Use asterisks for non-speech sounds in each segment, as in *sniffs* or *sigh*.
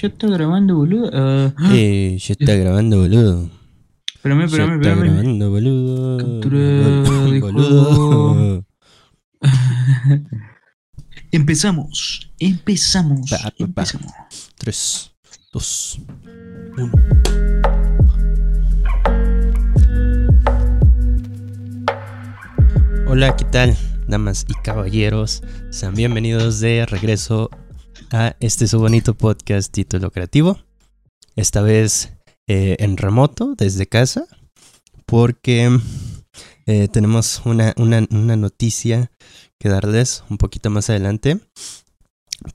Ya está grabando, boludo. Ah, Eh, ya está grabando, boludo. espérame, Ya espérame, está espérame. grabando, boludo. Captura de boludo. *laughs* Empezamos. Empezamos. Pa, pa, pa. Empezamos. 3, 2, 1. Hola, ¿qué tal, damas y caballeros? Sean bienvenidos de regreso a este su bonito podcast título creativo. Esta vez eh, en remoto, desde casa, porque eh, tenemos una, una- noticia que darles un poquito más adelante.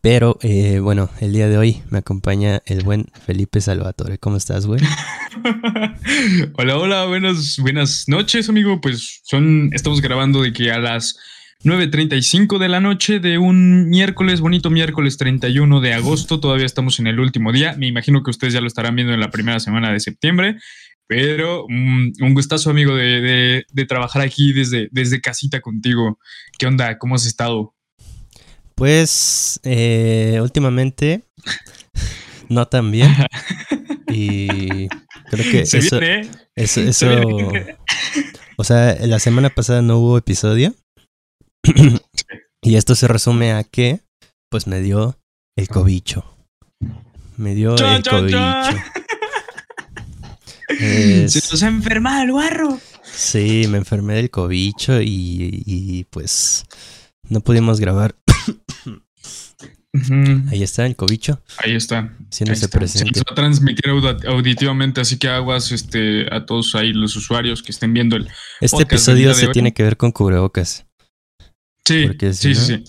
Pero eh, bueno, el día de hoy me acompaña el buen Felipe Salvatore. ¿Cómo estás, güey? *laughs* hola, hola, buenas, buenas noches, amigo. Pues son, estamos grabando de que a las 9.35 de la noche de un miércoles, bonito miércoles 31 de agosto, todavía estamos en el último día. Me imagino que ustedes ya lo estarán viendo en la primera semana de septiembre. Pero mm, un gustazo, amigo, de, de- de trabajar aquí desde, desde casita contigo. ¿Qué onda? ¿Cómo has estado? Pues eh, últimamente *laughs* no tan bien. *laughs* Y creo que Se eso, viene, ¿eh? eso, Se eso, viene. o sea, la semana pasada no hubo episodio. Y esto se resume a que, pues me dio el cobicho. Me dio el cobicho. *laughs* Es- Se nos ha enfermado el guarro. Sí, me enfermé del cobicho y, y, pues no pudimos grabar. Ahí está el cobicho, Ahí está. Ahí se está. Se va a transmitir audi- auditivamente, así que aguas este, a todos ahí los usuarios que estén viendo el. Este episodio se hoy. tiene que ver con cubrebocas. Sí, Porque si sí, sí, no- sí.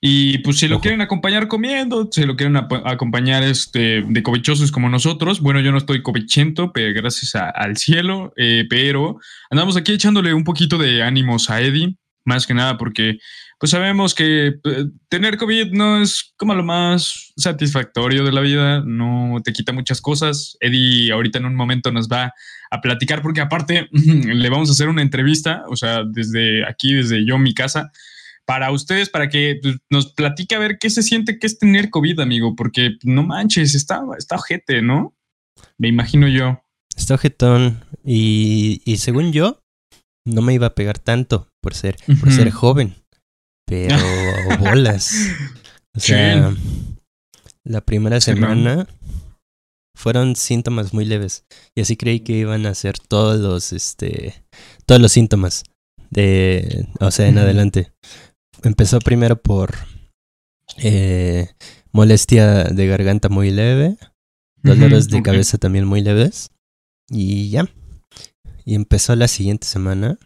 Y pues si lo Ojo. quieren acompañar comiendo, si lo quieren acompañar este, de cobichosos como nosotros, bueno, yo no estoy cobichento, pero gracias a- al cielo, eh, pero andamos aquí echándole un poquito de ánimos a Eddie, más que nada porque pues sabemos que eh, tener COVID no es como lo más satisfactorio de la vida, no te quita muchas cosas. Eddie ahorita en un momento nos va a platicar porque aparte *clears throat* le vamos a hacer una entrevista, o sea, desde aquí, desde yo, mi casa, para ustedes, para que pues, nos platique a ver qué se siente que es tener COVID, amigo, porque no manches, está, está ojete, ¿no? Me imagino yo. Está ojetón y, y según yo, no me iba a pegar tanto por ser, por ser joven. Pero *laughs* bolas. O sea, la primera semana fueron síntomas muy leves. Y así creí que iban a ser todos los, este, todos los síntomas de, o sea, en adelante. Empezó primero por eh, molestia de garganta muy leve, dolores de cabeza también muy leves. Y ya. Y empezó la siguiente semana.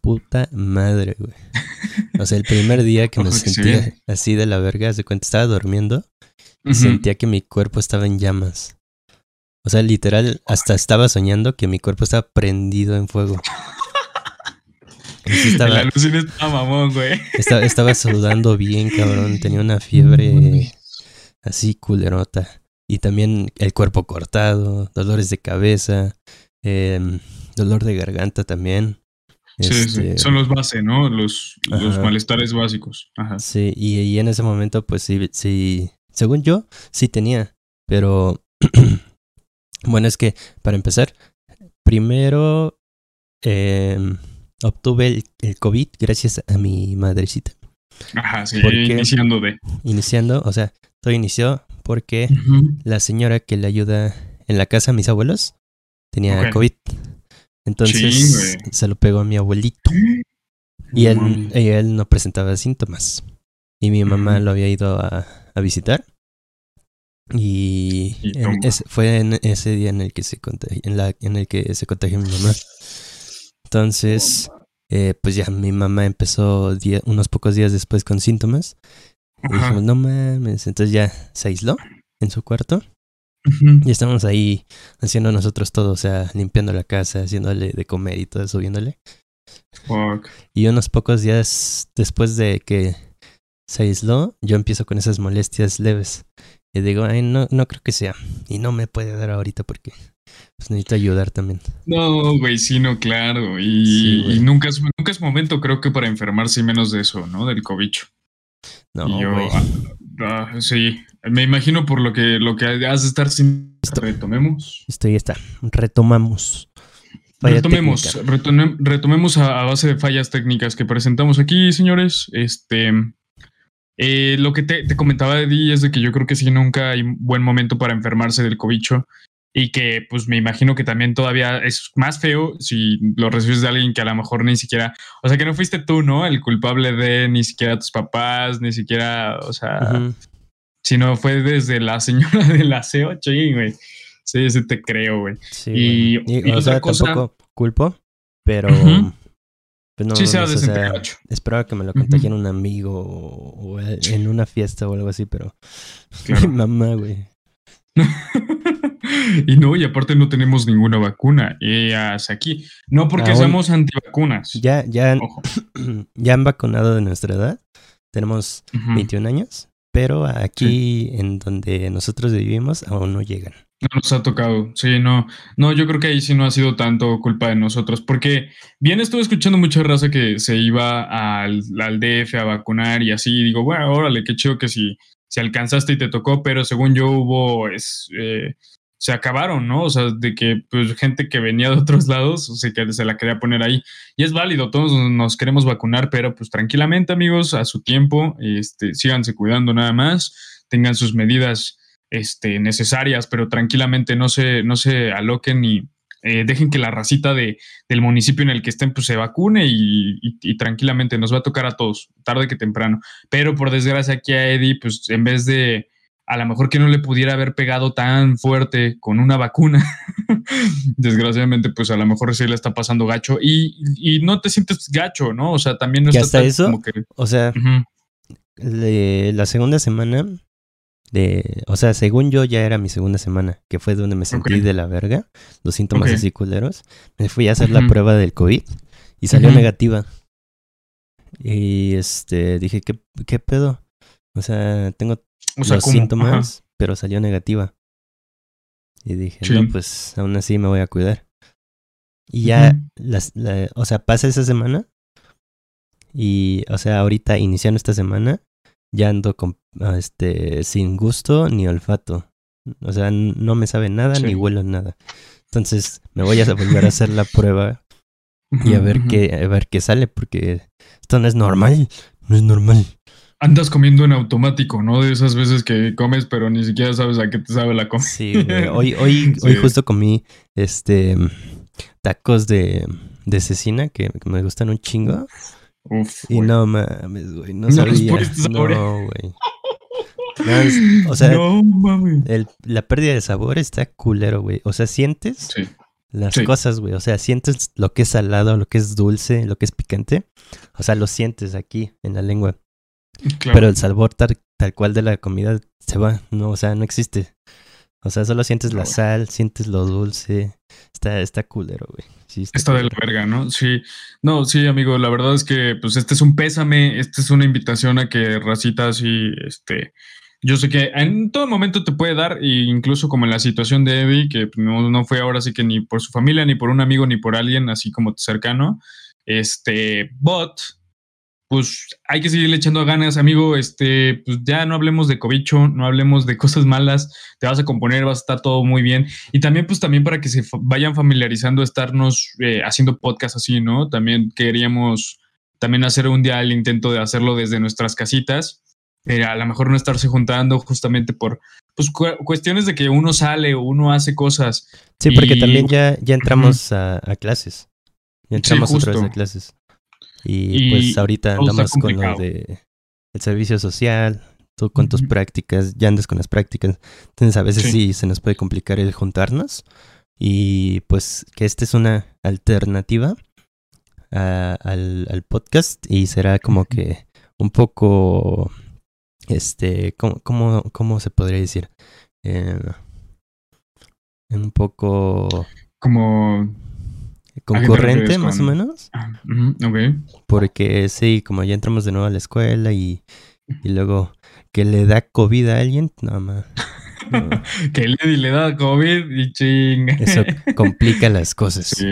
Puta madre, güey. O sea, el primer día que me *laughs* Ojo sentía así de la verga, de cuenta estaba durmiendo y sentía que mi cuerpo estaba en llamas. O sea, literal, hasta estaba soñando que mi cuerpo estaba prendido en fuego. Sí El estaba, está mamón, güey. estaba, estaba sudando bien, cabrón. Tenía una fiebre así culerota. Y también el cuerpo cortado, dolores de cabeza, em, dolor de garganta también. Sí, Este, sí. Son los base, ¿no? Los, los malestares básicos. Ajá. Sí, y, y en ese momento, pues sí, sí, según yo, sí tenía, pero *clears throat* bueno, es que para empezar, primero em, obtuve el, el COVID gracias a mi madrecita. Ajá, sí. Iniciando de. Iniciando, o sea, todo inició porque la señora que le ayuda en la casa a mis abuelos tenía. COVID. Entonces Sí, se lo pegó a mi abuelito. Y él, mames. y él no presentaba síntomas. Y mi mamá lo había ido a, a visitar. Y, en fue en ese día en el que se contagió, en, la, en el que se contagió mi mamá. Entonces, eh, pues ya mi mamá empezó unos pocos días después con síntomas. Y dijimos, no mames. Entonces ya se aisló en su cuarto. Y estamos ahí haciendo nosotros todo, o sea, limpiando la casa, haciéndole de comer y todo, subiéndole. Fuck. Y unos pocos días después de que se aisló, yo empiezo con esas molestias leves. Y digo, ay, no, no creo que sea. Y no me puede dar ahorita porque pues, necesito ayudar también. No, güey, sí, no, claro. Y, Sí, güey. y nunca, es, nunca es momento, creo que, para enfermarse y menos de eso, ¿no? Del cobicho. No, yo, güey. ah, ah, sí. Me imagino por lo que, lo que has de estar sin. Retomemos. Estoy está. Retomamos. retomemos, retomemos a, base de fallas técnicas que presentamos aquí, señores. Este. Eh, lo que te, te comentaba, Eddie, es de que yo creo que sí, nunca hay buen momento para enfermarse del cobicho y que pues me imagino que también todavía es más feo si lo recibes de alguien que a lo mejor ni siquiera, o sea, que no fuiste tú, ¿no? El culpable de ni siquiera tus papás, ni siquiera, o sea, sino fue desde la señora *laughs* del aseo, sí, güey. Sí, sí te creo, güey. Sí, y, o sea, tampoco culpo, pero... Pues no, sí, se esperaba que me lo contagiara un amigo o, en una fiesta o algo así, pero *laughs* mi mamá, güey. *laughs* y no, y aparte no tenemos ninguna vacuna. hasta aquí. No porque somos antivacunas. Ya, ya, *clears throat* ya han vacunado de nuestra edad. Tenemos 21 años, pero aquí en donde nosotros vivimos aún no llegan. No nos ha tocado, sí, no, no, yo creo que ahí sí no ha sido tanto culpa de nosotros, porque bien estuve escuchando mucha raza que se iba al, al DF a vacunar y así, digo, bueno, órale, qué chido que si, si alcanzaste y te tocó, pero según yo hubo, es, eh, se acabaron, ¿no? O sea, de que pues gente que venía de otros lados, o sea, que se la quería poner ahí. Y es válido, todos nos queremos vacunar, pero pues tranquilamente, amigos, a su tiempo, este, síganse cuidando nada más, tengan sus medidas este, necesarias, pero tranquilamente no se, no se aloquen y eh, dejen que la racita de, del municipio en el que estén pues se vacune y, y, tranquilamente nos va a tocar a todos, tarde que temprano. Pero por desgracia aquí a Eddie, pues en vez de a lo mejor que no le pudiera haber pegado tan fuerte con una vacuna. *laughs* Desgraciadamente, pues a lo mejor sí le está pasando gacho y, no te sientes gacho, ¿no? O sea, también no está hasta eso, como que... O sea, la segunda semana de, o sea, según yo ya era mi segunda semana, que fue donde me sentí de la verga, los síntomas así culeros. Me fui a hacer la prueba del COVID y salió negativa. Y este, dije, ¿qué, qué pedo? O sea, tengo los síntomas, pero salió negativa. Y dije, no, pues aún así me voy a cuidar. Y ya, las, o sea, pasa esa semana. Y, o sea, ahorita iniciando esta semana, ya ando con, ah, este, sin gusto ni olfato. O sea, no me sabe nada ni huelo nada. Entonces me voy a volver a hacer la *laughs* prueba y a ver qué, a ver qué sale, porque esto no es normal. No es normal andas comiendo en automático, ¿no? De esas veces que comes, pero ni siquiera sabes a qué te sabe la comida. Sí, güey. Hoy, hoy, *laughs* hoy justo comí este tacos de, de cecina que, me gustan un chingo. Uf, y no mames, güey. No, sabía. No, güey. o sea, *laughs* El, la pérdida de sabor está culero, güey. O sea, sientes las cosas, güey. O sea, sientes lo que es salado, lo que es dulce, lo que es picante. O sea, lo sientes aquí en la lengua. Pero el sabor tal, cual de la comida se va, no, o sea, no existe. O sea, solo sientes la sal, sientes lo dulce. Está, está culero, güey. Sí, está, de la verga, ¿no? Sí. No, sí, amigo, la verdad es que, pues, este es un pésame, este es una invitación a que racita así, este. Yo sé que en todo momento te puede dar, incluso como en la situación de Eddie, que no, no fue ahora sí que ni por su familia, ni por un amigo, ni por alguien así como cercano. Este, bot, pues hay que seguirle echando ganas, amigo. Este, pues ya no hablemos de cobicho, no hablemos de cosas malas. Te vas a componer, vas a estar todo muy bien. Y también, pues también para que se vayan familiarizando, estarnos eh, haciendo podcast así, ¿no? También queríamos también hacer un día el intento de hacerlo desde nuestras casitas. Eh, a lo mejor no estarse juntando justamente por pues, cuestiones de que uno sale o uno hace cosas. Sí, porque también ya, ya entramos a, clases. Ya entramos otra vez a clases. Y, pues ahorita andamos con lo de el servicio social, tú con tus prácticas, ya andas con las prácticas. Entonces a veces sí. se nos puede complicar el juntarnos. Y pues que esta es una alternativa al, al, podcast y será como que un poco, este, ¿cómo, cómo, cómo se podría decir? Eh, un poco... Como concurrente, más o menos. Ah, Porque sí, como ya entramos de nuevo a la escuela y, y luego que le da COVID a alguien, nada más. *laughs* que le, le da COVID y ching. Eso complica las *laughs* cosas. Sí,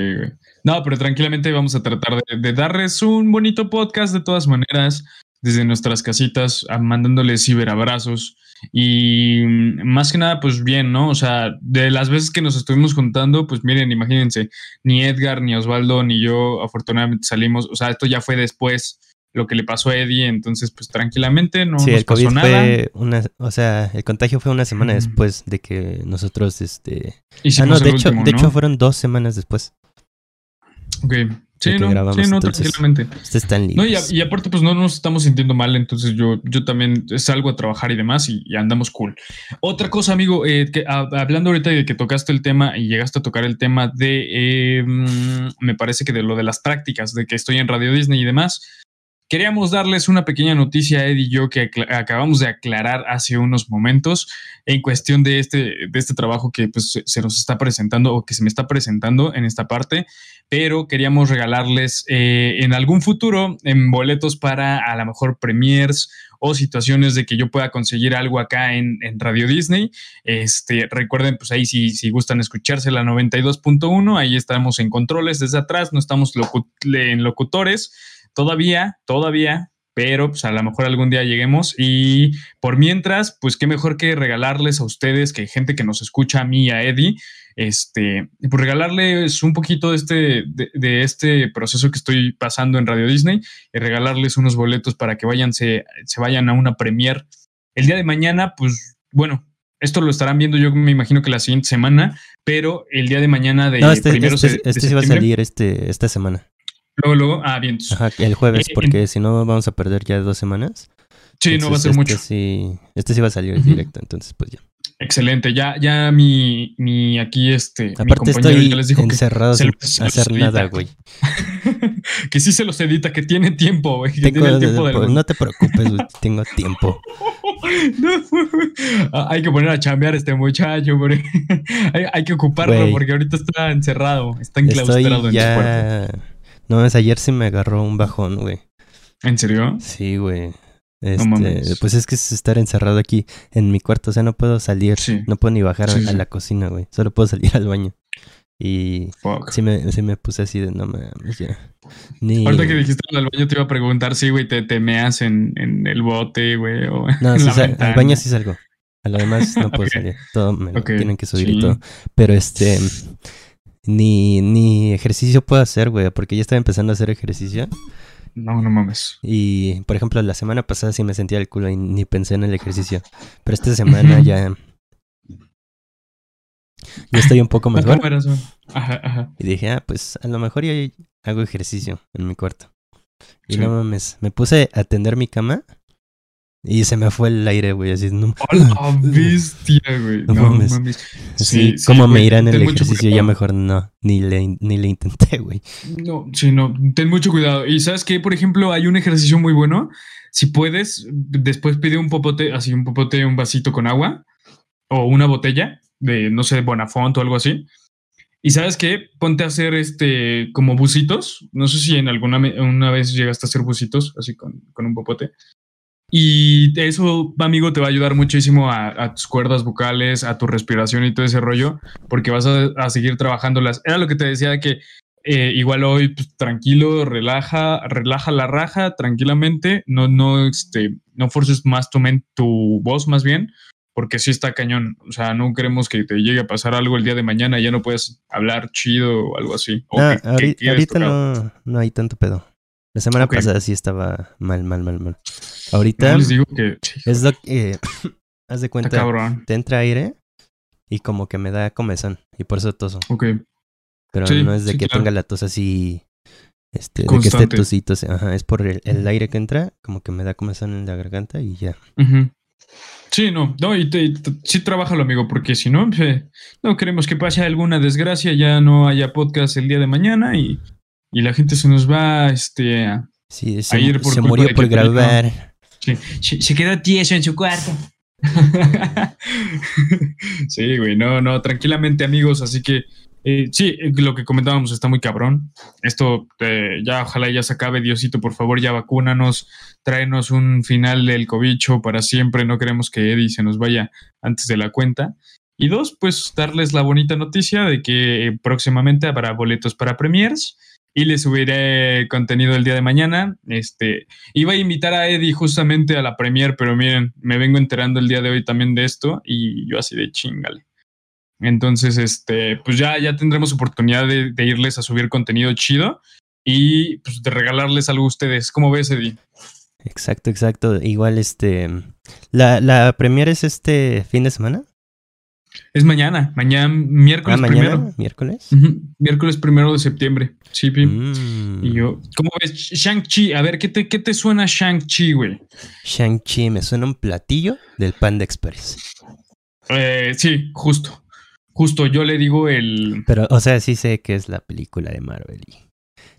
No, pero tranquilamente vamos a tratar de, darles un bonito podcast de todas maneras, desde nuestras casitas, mandándoles ciberabrazos Y mm, más que nada, pues bien, ¿no? O sea, de las veces que nos estuvimos juntando, pues miren, imagínense, ni Edgar, ni Osvaldo, ni yo afortunadamente salimos, o sea, esto ya fue después lo que le pasó a Eddie, entonces pues tranquilamente no sí, nos el COVID pasó nada. fue una, o sea, el contagio fue una semana después de que nosotros, este... Ah, Hicimos no, de hecho, último, de ¿no? hecho fueron dos semanas después. Ok. Sí, no, grabamos, sí, no, entonces, tranquilamente. Están No, y, a- y aparte, pues no nos estamos sintiendo mal, entonces yo, yo también salgo a trabajar y demás y, y andamos cool. Otra cosa, amigo, eh, que, a- hablando ahorita de que tocaste el tema y llegaste a tocar el tema de, eh, mm, me parece que de lo de las prácticas, de que estoy en Radio Disney y demás, queríamos darles una pequeña noticia, Ed y yo, que acabamos de aclarar hace unos momentos en cuestión de este, de este trabajo que pues, se nos está presentando o que se me está presentando en esta parte pero queríamos regalarles eh, en algún futuro en boletos para a lo mejor premiers o situaciones de que yo pueda conseguir algo acá en, en Radio Disney. Este, recuerden, pues ahí si, si gustan escucharse la 92.1, ahí estamos en controles desde atrás, no estamos locu- en locutores todavía, todavía, pero pues a lo mejor algún día lleguemos y por mientras, pues qué mejor que regalarles a ustedes, que gente que nos escucha a mí y a Eddie, este, pues regalarles un poquito de este, de, de este proceso que estoy pasando en Radio Disney y regalarles unos boletos para que vayan, se, se vayan a una premier. El día de mañana, pues bueno, esto lo estarán viendo yo me imagino que la siguiente semana, pero el día de mañana de No, este, primero este, este va a salir este, esta semana. Luego, luego, ah, bien. entonces, Ajá, el jueves, Eh, porque si no vamos a perder ya dos semanas. sí, no va a Entonces, ser este mucho. Sí, este sí va a salir Ujú. directo, entonces pues ya. Excelente. Ya, ya mi, mi aquí este. mi Aparte compañero estoy ya les dijo que encerrado se sin se los hacer edita. nada, güey. *laughs* que sí se los edita, que tiene tiempo, güey. Que Tengo- tiene el tiempo del mundo. no te preocupes, güey, *laughs* tengo tiempo. *laughs* No, ah, hay que poner a chambear a este muchacho, porque hay, hay que ocuparlo Güey. porque ahorita está encerrado, está enclaustrado Estoy en su cuarto. No, es ayer sí me agarró un bajón, güey. ¿En serio? Sí, güey. Este, mames. pues es que es estar encerrado aquí en mi cuarto, o sea, no puedo salir, Sí. no puedo ni bajar Sí, a sí. la cocina, güey. Solo puedo *laughs* salir al baño. Y Fuck. sí me, sí me puse así de no mames, ya. Ni... Ahorita que dijiste del baño te iba a preguntar si, güey, te, te meas en, en el bote, güey, o No, en *laughs* sí la sal- al baño sí salgo. A lo demás no *laughs* puedo salir. Todo me lo tienen que subir y todo. Pero este. Ni, ni ejercicio puedo hacer, güey, porque ya estaba empezando a hacer ejercicio. No, no mames. Y, por ejemplo, la semana pasada sí me sentía el culo y ni pensé en el ejercicio. Pero esta semana ya. *laughs* Ya estoy un poco ¿Cómo mejor. Ajá, ajá. Y dije, ah, pues a lo mejor ya hago ejercicio en mi cuarto. Y Sí. no mames, me puse a tender mi cama y se me fue el aire, güey, así. No, ¡Hola, *laughs* bestia, güey! No No, mames. mames. Sí, Sí, sí, ¿Cómo me irá en el ejercicio? Ya mejor no, ni le, ni le intenté, *laughs* güey. No, sí, no, ten mucho cuidado. Y sabes que, por ejemplo, hay un ejercicio muy bueno. Si puedes, después pide un popote, así un popote, un vasito con agua o una botella de, no sé, Bonafont o algo así. Y sabes qué, ponte a hacer este como bucitos. No sé si en alguna una vez llegaste a hacer bucitos así con, con un popote. Y eso, amigo, te va a ayudar muchísimo a, a tus cuerdas vocales, a tu respiración y todo ese rollo, porque vas a, a seguir trabajándolas. Era lo que te decía que eh, igual hoy pues, tranquilo, relaja, relaja la raja tranquilamente, no, no, este, no forces más tu, tu voz más bien, porque sí está cañón. O sea, no queremos que te llegue a pasar algo el día de mañana y ya no puedes hablar chido o algo así. O No, que- que ahorita, ahorita no, no hay tanto pedo. La semana pasada sí estaba mal, mal, mal, mal. Ahorita No, les digo que es lo que... *coughs* haz de cuenta, cabrón. te entra aire y como que me da comezón y por eso toso. Ok. Pero Sí, no es de sí, que claro. tenga la tos así... Este, de que esté tosito, ajá, es por el, el aire que entra, como que me da comezón en la garganta y ya. Sí, no, no, y te, te- sí trabájalo, amigo, porque si no, eh, no queremos que pase alguna desgracia, ya no haya podcast el día de mañana y, y la gente se nos va, este, a- Sí, se, ir por se culpa murió de por que grabar. se, se- se quedó tieso en su cuarto. *laughs* sí, güey, no, no, tranquilamente, amigos, así que eh, sí, lo que comentábamos está muy cabrón. Esto eh, ya, ojalá ya se acabe, Diosito, por favor, ya vacúnanos, tráenos un final del cobicho para siempre. No queremos que Eddie se nos vaya antes de la cuenta. Y dos, pues darles la bonita noticia de que eh, próximamente habrá boletos para premiers. Y le subiré contenido el día de mañana. Este, iba a invitar a Eddie justamente a la premier, pero miren, me vengo enterando el día de hoy también de esto y yo así de chingale. Entonces, este, pues ya, ya tendremos oportunidad de, irles a subir contenido chido y pues de regalarles algo a ustedes. ¿Cómo ves, Eddie? Exacto, exacto. Igual este la, la premier es este fin de semana. Es mañana, mañana, miércoles Ah, mañana, primero. miércoles. Miércoles primero de septiembre. Sí. Mm. Y yo, ¿cómo ves? Shang-Chi, a ver, ¿qué te, qué te suena Shang-Chi, güey? Shang-Chi me suena un platillo del Panda Express. Eh, sí, justo. Justo, yo le digo el. Pero, o sea, sí sé que es la película de Marvel y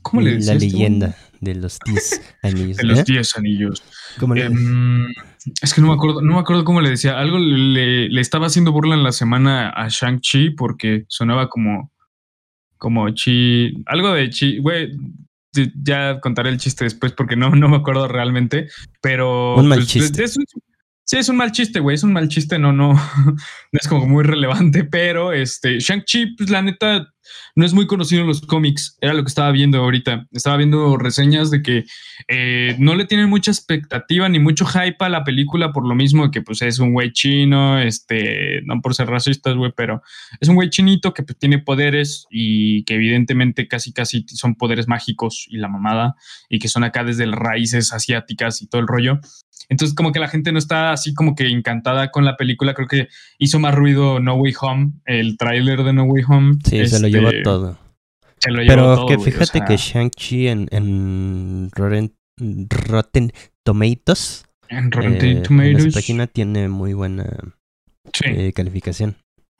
¿Cómo le la este leyenda de los 10 *laughs* anillos. De los ¿eh? 10 anillos. ¿Cómo le- Em, es que no me acuerdo, no me acuerdo cómo le decía. Algo le, le estaba haciendo burla en la semana a Shang-Chi porque sonaba como. Como chi. Algo de chi. Güey. Ya contaré el chiste después porque no, no me acuerdo realmente. Pero. Un mal pues, chiste. es un- sí, es un mal chiste, güey. Es un mal chiste. No, no. *laughs* No es como muy relevante. Pero este. Shang-Chi, pues la neta. No es muy conocido en los cómics. Era lo que estaba viendo ahorita. Estaba viendo reseñas de que eh, no le tienen mucha expectativa ni mucho hype a la película por lo mismo que pues es un güey chino, este, no por ser racistas, güey, pero es un güey chinito que pues, tiene poderes y que evidentemente casi casi son poderes mágicos y la mamada y que son acá desde las raíces asiáticas y todo el rollo. Entonces como que la gente no está así como que encantada con la película, creo que hizo más ruido No Way Home, el tráiler de No Way Home. Sí, se lo este, llevó todo. se lo llevó Pero todo, que o fíjate sea, que Shang-Chi en, en Rotten, Rotten Tomatoes, en Rotten eh, en Tomatoes, esa página tiene muy buena sí. eh, calificación.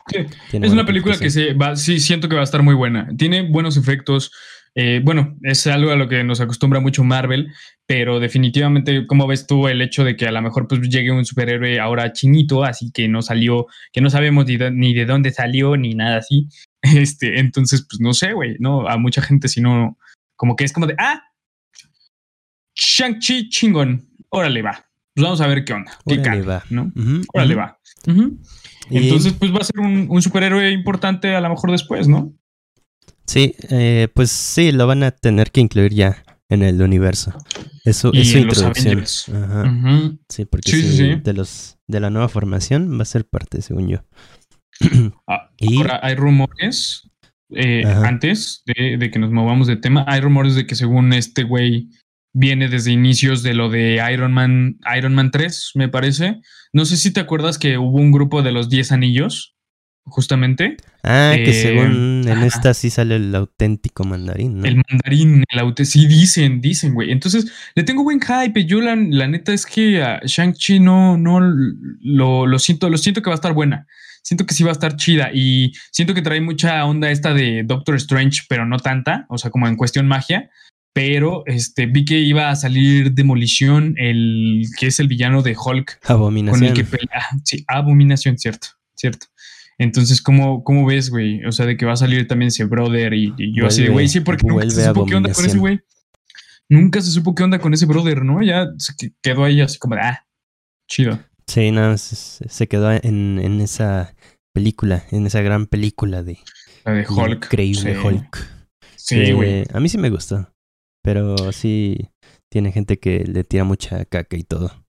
Sí, Es una película que se va, sí, siento que va a estar muy buena. Tiene buenos efectos. Eh, bueno, es algo a lo que nos acostumbra mucho Marvel, pero definitivamente, como ves tú, el hecho de que a lo mejor pues llegue un superhéroe ahora chinito, así que no salió, que no sabemos ni de, ni de dónde salió, ni nada así. *laughs* Este, entonces, pues no sé, güey, ¿no? A mucha gente, si no, como que es como de, ah, Shang-Chi chingón, órale, va. Pues vamos a ver qué onda. qué Órale, va. ¿no? Ujú, Órale, ujú. va. Entonces, pues va a ser un, un superhéroe importante a lo mejor después, ¿no? Sí, eh, pues sí, lo van a tener que incluir ya en el universo. Eso es su los introducción. Ajá. Sí, porque Sí, sí, sí, sí. de los de la nueva formación va a ser parte, según yo. *clears throat* Ah, Y- Ahora, hay rumores, eh, antes de, de que nos movamos de tema, hay rumores de que según este güey viene desde inicios de lo de Iron Man, Iron Man 3, me parece. No sé si te acuerdas que hubo un grupo de los 10 anillos, justamente. Ah, que Eh, según en esta sí sale el auténtico mandarín, ¿no? El mandarín, el aute, sí dicen, dicen, güey. Entonces, le tengo buen hype. Yo la, la neta es que a Shang-Chi no, no lo, lo siento, lo siento que va a estar buena. Siento que sí va a estar chida y siento que trae mucha onda esta de Doctor Strange, pero no tanta, o sea, como en cuestión magia. Pero este, vi que iba a salir Demolición, el que es el villano de Hulk, con Abominación. el que pelea. Sí, Abominación, cierto, cierto. Entonces, ¿cómo, cómo ves, güey? O sea, de que va a salir también ese brother y, y yo así de, güey, sí, porque nunca se supo qué onda con ese güey. Nunca se supo qué onda con ese brother, ¿no? Ya se que- quedó ahí así como de, ah, chido. Sí, no, se, se quedó en, en esa película, en esa gran película de La de Hulk. Increíble sí. Hulk. Sí, Eh, güey. a mí sí me gustó, pero sí tiene gente que le tira mucha caca y todo.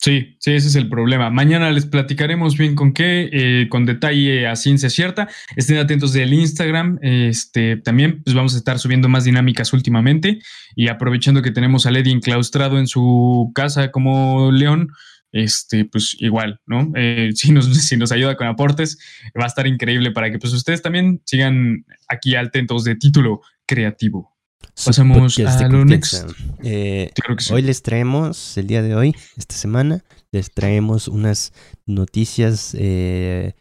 Sí, sí, ese es el problema. Mañana les platicaremos bien con qué, eh, con detalle a ciencia cierta. Estén atentos del Instagram. Este, también pues vamos a estar subiendo más dinámicas últimamente y aprovechando que tenemos a Lady enclaustrado en su casa como león, este, pues igual, ¿no? Eh, *laughs* si, nos, si nos ayuda con aportes, va a estar increíble para que pues ustedes también sigan aquí atentos de título creativo. Pasamos a lo next. Eh, Creo que sí. Hoy les traemos, el día de hoy, esta semana, les traemos unas noticias eh,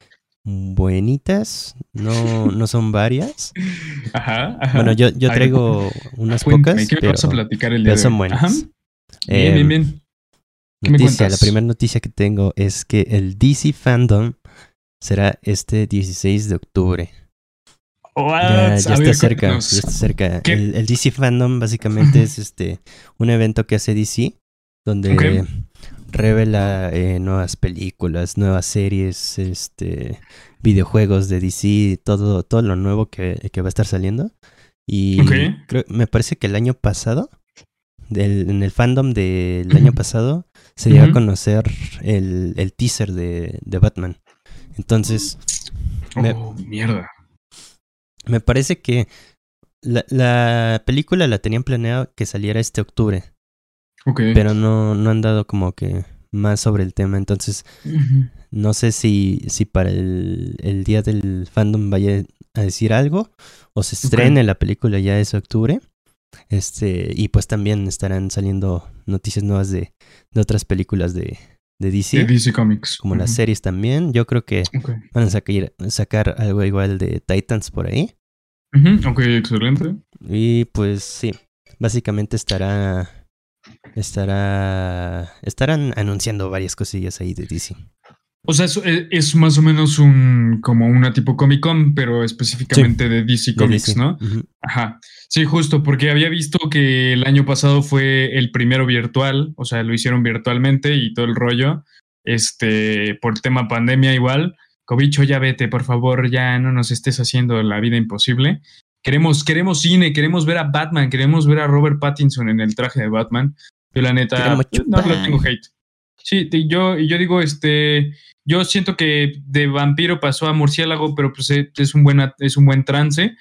buenitas, no, no son varias. *laughs* Ajá, ajá. Bueno, yo, yo traigo unas Cuéntame, pocas, ¿qué me pero, vas a platicar el día pero de son hoy? buenas. Ajá. Bien, Eh, bien, bien. ¿Qué me Noticia, la cuentas? primera noticia que tengo es que el DC Fandom será este 16 de octubre. Ya, ya está cerca, ya está cerca. El, el DC Fandom básicamente es este un evento que hace DC donde revela eh, nuevas películas, nuevas series, este videojuegos de DC, todo, todo lo nuevo que, que va a estar saliendo. Y creo, me parece que el año pasado, en el fandom del año pasado, se dio a conocer el, teaser de, Batman. Entonces. Oh, mierda. Me parece que la, película la tenían planeado que saliera este octubre. Pero no, no han dado como que más sobre el tema. Entonces, no sé si, si para el, el, día del fandom vaya a decir algo o se estrene la película ya ese octubre. Este, y pues también estarán saliendo noticias nuevas de, de otras películas de, de DC. De DC Comics. Como las series también. Yo creo que van a sacar, sacar algo igual de Titans por ahí. Ok, excelente. Y pues sí, básicamente estará estará estarán anunciando varias cosillas ahí de DC. O sea, es, más o menos un como una tipo Comic Con, pero específicamente de DC Comics, ¿no? Ajá. Sí, justo, porque había visto que el año pasado fue el primero virtual, o sea, lo hicieron virtualmente y todo el rollo. Este, por el tema pandemia igual. Cobicho, ya vete, por favor, ya no nos estés haciendo la vida imposible. Queremos, queremos cine, queremos ver a Batman, queremos ver a Robert Pattinson en el traje de Batman. Yo la neta no lo tengo hate. Sí, yo, yo digo, este, yo siento que de vampiro pasó a murciélago, pero pues es un, buen, es un buen trance.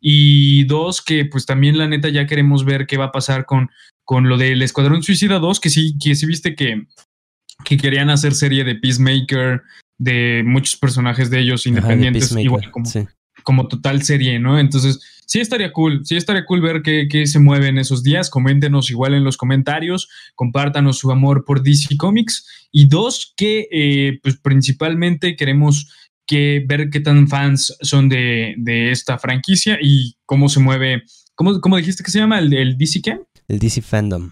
Y dos, que pues también la neta ya queremos ver qué va a pasar con, con lo del Escuadrón Suicida 2, que sí, que sí viste que, que querían hacer serie de Peacemaker, de muchos personajes de ellos independientes, igual como, como total serie, ¿no? Entonces, sí estaría cool, sí estaría cool ver qué, qué, se mueve en esos días. Coméntenos igual en los comentarios, compártanos su amor por DC Comics. Y dos, que eh, pues principalmente queremos que ver qué tan fans son de, de esta franquicia y cómo se mueve. ¿Cómo, cómo dijiste que se llama? ¿El, el DC qué? El DC Fandom.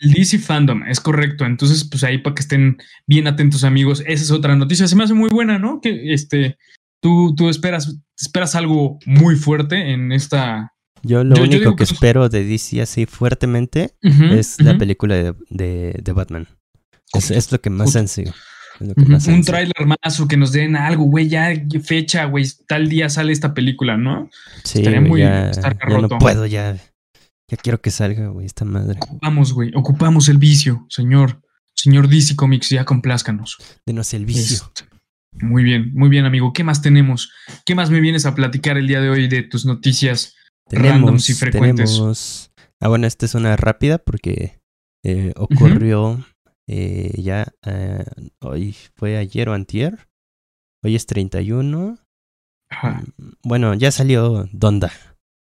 El DC Fandom, es correcto. Entonces, pues ahí para que estén bien atentos, amigos. Esa es otra noticia. Se me hace muy buena, ¿no? Que este, tú, tú esperas, esperas algo muy fuerte en esta. Yo lo único que, espero de DC así fuertemente es la película de, de, Batman. Es, lo que más ansío. un tráiler más o que nos den algo, güey, ya fecha, güey, tal día sale esta película, ¿no? Sí, Estaría muy ya, ya no puedo, ya ya quiero que salga, güey, esta madre. Ocupamos, güey, ocupamos el vicio, señor. Señor DC Comics, ya complázcanos. Denos el vicio. Este, muy bien, muy bien, amigo. ¿Qué más tenemos? ¿Qué más me vienes a platicar el día de hoy de tus noticias randoms y frecuentes? Tenemos... Ah, bueno, esta es una rápida porque eh, ocurrió eh, ya eh, hoy fue ayer o antier. Hoy es 31. Ajá. Mm, bueno, ya salió Donda.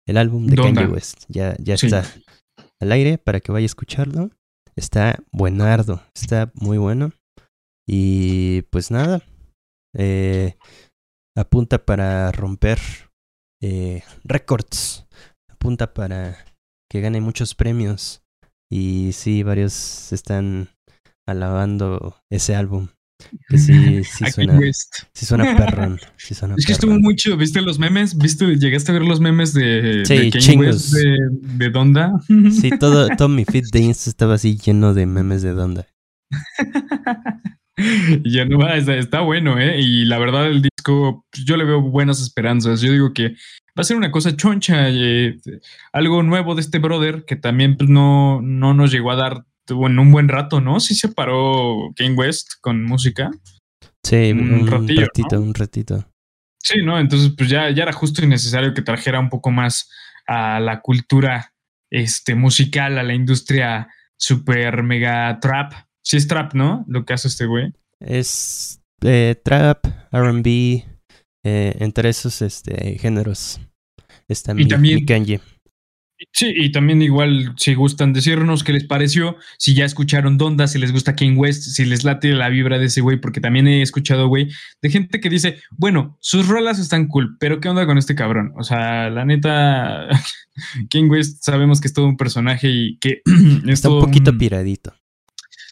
El álbum de Kanye West ya, ya está al aire para que vaya a escucharlo. Está buenardo, está muy bueno. Y pues nada, eh, apunta para romper eh, récords, apunta para que gane muchos premios. Y sí, varios están alabando ese álbum. Que sí, sí *laughs* suena, sí suena perrón. *laughs* Sí suena es que estuvo muy chido. ¿Viste los memes? ¿Viste, ¿Llegaste a ver los memes de, sí, de West de, Donda? Sí, todo, todo mi feed de *laughs* Insta estaba así lleno de memes de Donda. *laughs* ya no va, está, bueno, ¿eh? Y la verdad, el disco, pues, yo le veo buenas esperanzas. Yo digo que va a ser una cosa choncha, eh, algo nuevo de este brother que también pues, no, no nos llegó a dar en un buen rato, ¿no? Sí se paró Kane West con música. Sí, un, ratito, un ratito. Sí, ¿no? Entonces, pues ya, ya era justo y necesario que trajera un poco más a la cultura este, musical, a la industria super mega trap. Sí es trap, ¿no? Lo que hace este güey. Es eh, trap, RB, eh, entre esos este, géneros. Está y mi, también, Sí, y también igual si gustan decirnos qué les pareció, si ya escucharon Donda, si les gusta King West, si les late la vibra de ese güey, porque también he escuchado, güey, de gente que dice, bueno, sus rolas están cool, pero ¿qué onda con este cabrón? O sea, la neta, *laughs* King West sabemos que es todo un personaje y que *clears throat* está un poquito piradito.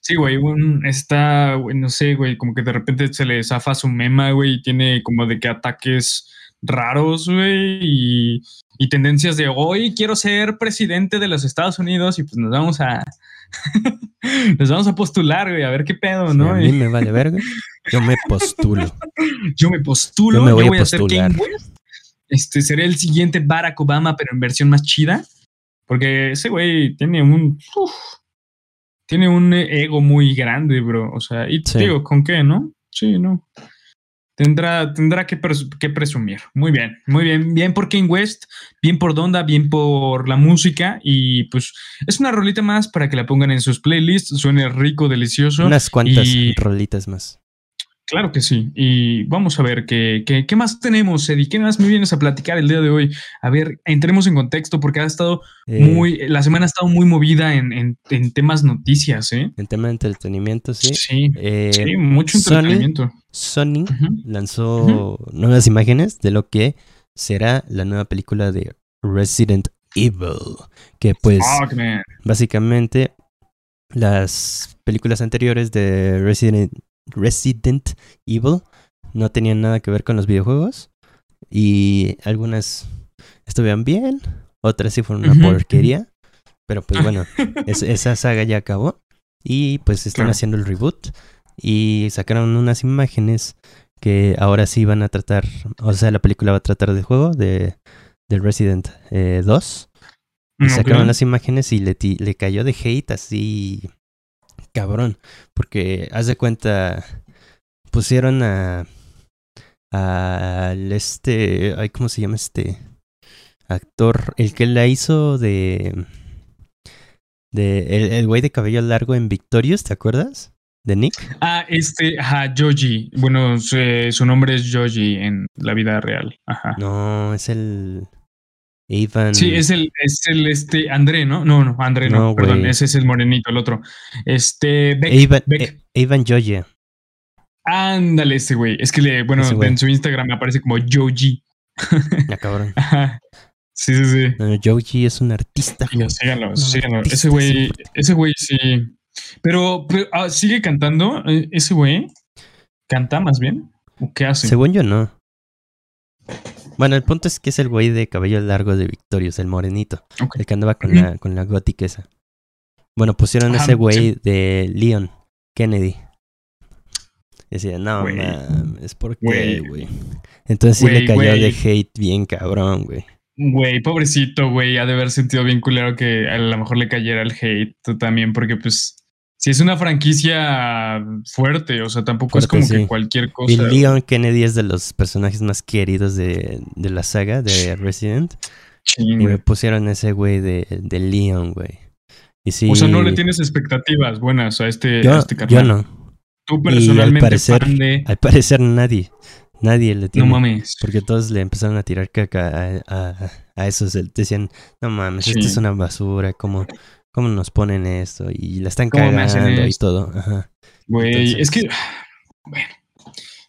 Sí, güey, está, no sé, güey, como que de repente se le zafa su mema, güey, y tiene como de que ataques raros, güey, y, tendencias de hoy quiero ser presidente de los Estados Unidos y pues nos vamos a *laughs* nos vamos a postular, güey, a ver qué pedo, ¿no? a mí me vale verga. Yo me postulo. *laughs* Yo me postulo, yo, me voy, a, postular. este sería el siguiente Barack Obama, pero en versión más chida. Porque ese güey tiene un. uf, tiene un ego muy grande, bro. O sea, y te Sí. digo, ¿con qué, no? Sí, no. Tendrá, tendrá que, pres- que presumir. Muy bien, muy bien. Bien por King West, bien por Donda, bien por la música. Y pues es una rolita más para que la pongan en sus playlists. Suene rico, delicioso. Unas cuantas y- rolitas más. Claro que sí. Y vamos a ver qué, qué, qué más tenemos, Eddie. ¿Qué más me vienes a platicar el día de hoy? A ver, entremos en contexto porque ha estado Eh, muy. La semana ha estado muy movida en, en, en temas noticias, ¿eh? En tema de entretenimiento, sí. Sí, Eh, sí, mucho Sony- entretenimiento. Sony lanzó nuevas imágenes de lo que será la nueva película de Resident Evil. Que pues Fuck, man. básicamente las películas anteriores de Resident, Resident Evil no tenían nada que ver con los videojuegos. Y algunas estuvieron bien, otras sí fueron una porquería. Pero pues bueno, *laughs* es- esa saga ya acabó. Y pues están Claro. haciendo el reboot. Y sacaron unas imágenes que ahora sí van a tratar. O sea, la película va a tratar del juego de, de Resident eh, 2. Y Ok. sacaron las imágenes y le, le cayó de hate así. Cabrón. Porque haz de cuenta. Pusieron a. Al este. Ay, ¿cómo se llama este? Actor. El que la hizo de. De. El, güey de cabello largo en Victorious, ¿te acuerdas? De Nick. Ah, este, ajá, Joji. Bueno, su, su nombre es Joji en la vida real. Ajá. No, es el. Sí, es el, es el este André, ¿no? No, no, André no, No, perdón, ese es el morenito, el otro. Este, Beck, Ivan, Beck. eh, Ivan Joya. Ándale ese güey. Es que le, bueno, en su Instagram me aparece como Joji. Ya *laughs* cabrón. Ajá. Sí, sí, sí. No, Joji es un artista. güey. Síganlo, síganlo. artista Ese güey, 100%. ese güey sí. Pero, pero, ah, sigue cantando. eh, Ese güey canta más bien. ¿O qué hace? Según yo, no. Bueno, el punto es que es el güey de cabello largo de Victorious, el morenito. Ok. El que andaba con, la, con la gótica esa. Bueno, pusieron Ajá, ese güey de Leon Kennedy. Y decía, no Güey. mames, ¿por qué, Güey. Entonces sí le cayó de hate bien cabrón, güey. Güey, pobrecito, güey, ha de haber sentido bien culero que a lo mejor le cayera el hate también, porque pues si es una franquicia fuerte, o sea, tampoco es como sí. que cualquier cosa. Y Leon Kennedy es de los personajes más queridos de, de la saga de Resident. Y me pusieron ese güey de, de Leon, güey. Y sí, O sea, no le tienes expectativas buenas a este, a yo, este yo carnal. no. Tú al personalmente parecer- fan de... Al parecer nadie. Nadie le No tiene. mames. Porque todos le empezaron a tirar caca a, a, a esos. Decían, no mames, esto Sí. es una basura. ¿Cómo, ¿Cómo nos ponen esto? Y la están ¿Cómo me hacen cagando y todo. Ajá. Güey, Entonces- es que... Bueno.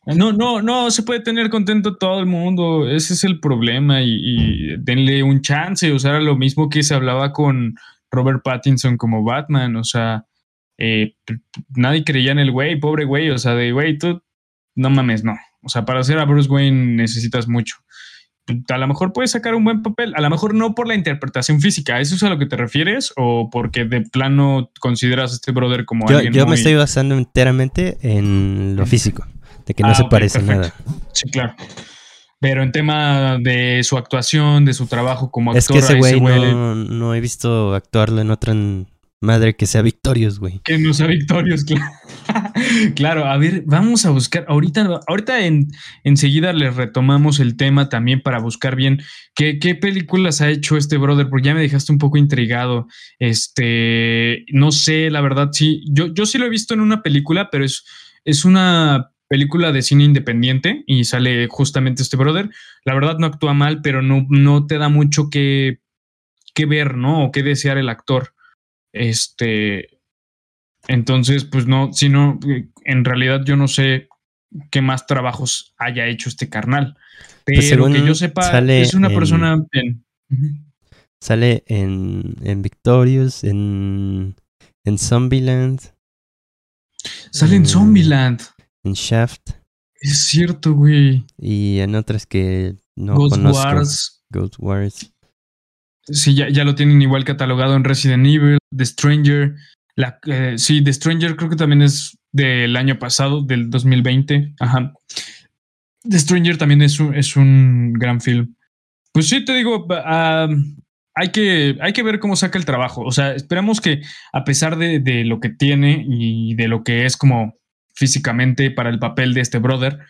No, no, no se puede tener contento todo el mundo. Ese es el problema. Y, y denle un chance. O sea, era lo mismo que se hablaba con Robert Pattinson como Batman. O sea, eh, nadie creía en el güey, pobre güey. O sea, de güey, tú no mames, no. O sea, para ser a Bruce Wayne necesitas mucho. A lo mejor puedes sacar un buen papel, a lo mejor no por la interpretación física, ¿eso es a lo que te refieres? ¿O porque de plano consideras a este brother como Yo, alguien yo me estoy basando enteramente en lo físico. De que no Ah, se parece perfecto. nada. Sí, claro. Pero en tema de su actuación, de su trabajo como actor, Es que ese güey no, no he visto actuarlo en otra madre que sea Victorious, güey. que no sea Victorious, *laughs* claro. claro, a ver, vamos a buscar. Ahorita, ahorita en, enseguida le retomamos el tema también para buscar bien qué, qué películas ha hecho este brother, porque ya me dejaste un poco intrigado. Este, no sé, la verdad, sí. Yo, yo sí lo he visto en una película, pero es, es una película de cine independiente y sale justamente este brother. La verdad no actúa mal, pero no, no te da mucho que, que ver, ¿no? O que desear el actor. Este, entonces, pues no, si no, en realidad yo no sé qué más trabajos haya hecho este carnal. Pero Pues según que yo sepa, es una en- persona bien. Sale en, en Victorious, en, en Zombieland, Sale en Mm. Zombieland. en Shaft Es cierto, güey. y en otras que no Ghost conozco. Wars. Ghost Wars. Sí, ya, ya lo tienen igual catalogado en Resident Evil, The Stranger. Eh, sí, The Stranger creo que también es del año pasado, del 2020. Ajá. The Stranger también es un, es un gran film. pues sí, te digo, hay, que, hay que ver cómo saca el trabajo. O sea, esperamos que a pesar de, de lo que tiene y de lo que es como físicamente para el papel de este brother,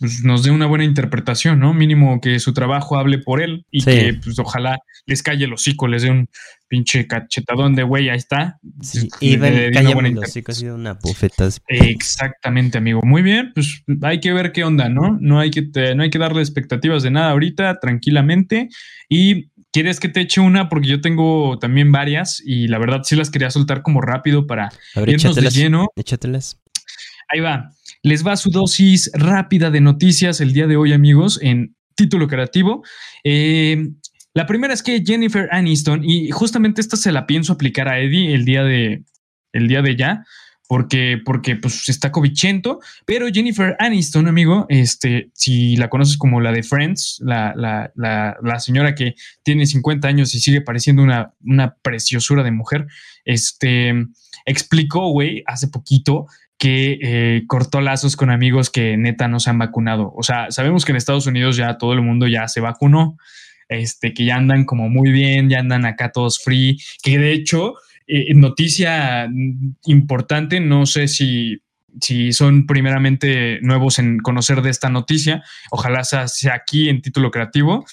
pues, nos dé una buena interpretación, ¿no? Mínimo que su trabajo hable por él y que pues ojalá les calle el hocico, les dé un pinche cachetadón de güey, ahí está. Sí, y ven, el hocico, ha sido una bufeta. Exactamente, amigo. Muy bien, pues hay que ver qué onda, ¿no? No hay que, no hay que darle expectativas de nada ahorita, tranquilamente. Y ¿Quieres que te eche una? Porque yo tengo también varias y la verdad sí las quería soltar como rápido para irnos de lleno. Échatelas. Ahí va. Les va su dosis rápida de noticias el día de hoy, amigos, en título creativo. Eh, la primera es que Jennifer Aniston, y justamente esta se la pienso aplicar a Eddie el día de, el día de ya, porque, porque pues está covichento, pero Jennifer Aniston, amigo, este, si la conoces como la de Friends, la, la, la, la señora que tiene 50 años y sigue pareciendo una, una preciosura de mujer, este, explicó, güey, hace poquito que eh, cortó lazos con amigos que neta no se han vacunado. O sea, sabemos que en Estados Unidos ya todo el mundo ya se vacunó, este, que ya andan como muy bien, ya andan acá todos free, que de hecho, eh, noticia importante, no sé si, si son primeramente nuevos en conocer de esta noticia, ojalá sea aquí en título creativo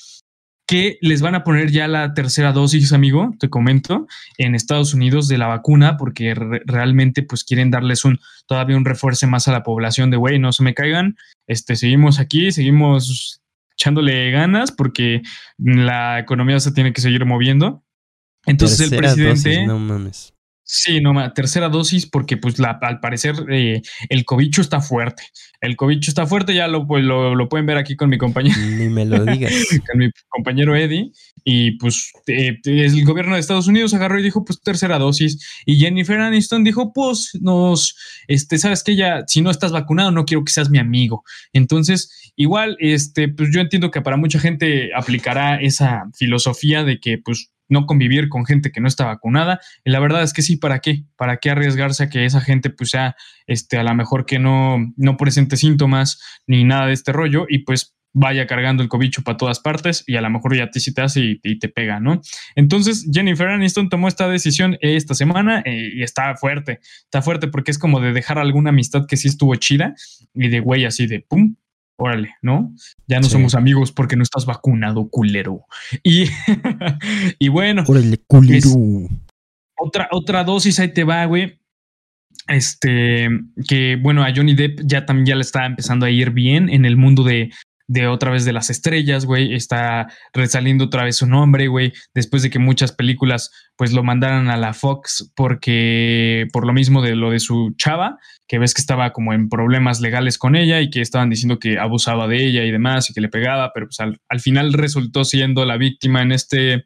que les van a poner ya la tercera dosis, amigo, te comento, en Estados Unidos de la vacuna, porque realmente pues quieren darles un todavía un refuerzo más a la población de, güey, no se me caigan, este, seguimos aquí, seguimos echándole ganas porque la economía se tiene que seguir moviendo. Entonces el presidente... no mames. Sí, no, tercera dosis porque pues la, al parecer eh, el cobicho está fuerte. El cobicho está fuerte, ya lo, pues, lo, pueden ver aquí con mi compañero. Ni me lo digas. *laughs* con mi compañero Eddie. Y pues eh, el gobierno de Estados Unidos agarró y dijo pues tercera dosis. Y Jennifer Aniston dijo pues nos, este, sabes que ya, si no estás vacunado no quiero que seas mi amigo. Entonces, igual, este, pues yo entiendo que para mucha gente aplicará esa filosofía de que pues no convivir con gente que no está vacunada. Y la verdad es que sí, ¿para qué? ¿Para qué arriesgarse a que esa gente pues sea, este, a lo mejor que no, no presente síntomas ni nada de este rollo y pues vaya cargando el cobicho para todas partes y a lo mejor ya te citas y, te pega, ¿no? Entonces Jennifer Aniston tomó esta decisión esta semana eh, y está fuerte, está fuerte porque es como de dejar alguna amistad que sí estuvo chida y de güey así de pum, órale, ¿no? Ya no somos amigos porque no estás vacunado, culero. Y, *laughs* y bueno. Órale, culero. otra, otra dosis ahí te va, güey. Este, que bueno, a Johnny Depp ya también ya le está empezando a ir bien en el mundo de, de otra vez de las estrellas, güey, está resaliendo otra vez su nombre, güey, después de que muchas películas pues lo mandaran a la Fox porque por lo mismo de lo de su chava, que ves que estaba como en problemas legales con ella y que estaban diciendo que abusaba de ella y demás y que le pegaba, pero pues al, al final resultó siendo la víctima en este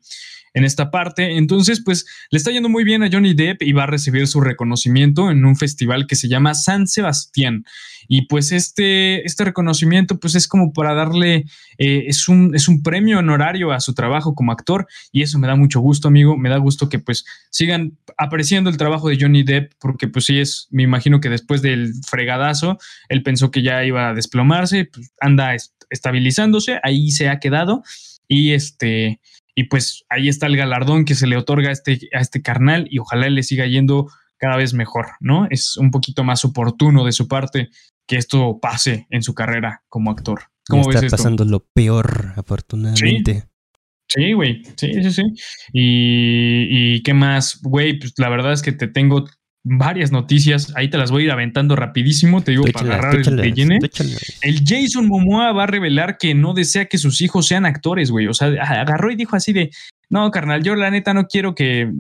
en esta parte. Entonces, pues le está yendo muy bien a Johnny Depp y va a recibir su reconocimiento en un festival que se llama San Sebastián. Y pues este, este reconocimiento, pues es como para darle, eh, es, un, es un premio honorario a su trabajo como actor y eso me da mucho gusto, amigo. Me da gusto que pues sigan apreciando el trabajo de Johnny Depp porque pues sí es, me imagino que después del fregadazo, él pensó que ya iba a desplomarse, pues anda estabilizándose, ahí se ha quedado y este y pues ahí está el galardón que se le otorga a este, a este carnal y ojalá le siga yendo cada vez mejor, ¿no? Es un poquito más oportuno de su parte que esto pase en su carrera como actor. ¿Cómo está pasando lo peor, afortunadamente. Sí, güey. Sí, sí, sí. Y, y qué más, güey, pues la verdad es que te tengo varias noticias. Ahí te las voy a ir aventando rapidísimo. Te digo para agarrar el rellene. El Jason Momoa va a revelar que no desea que sus hijos sean actores, güey. O sea, agarró y dijo así de, no, carnal, yo la neta no quiero que,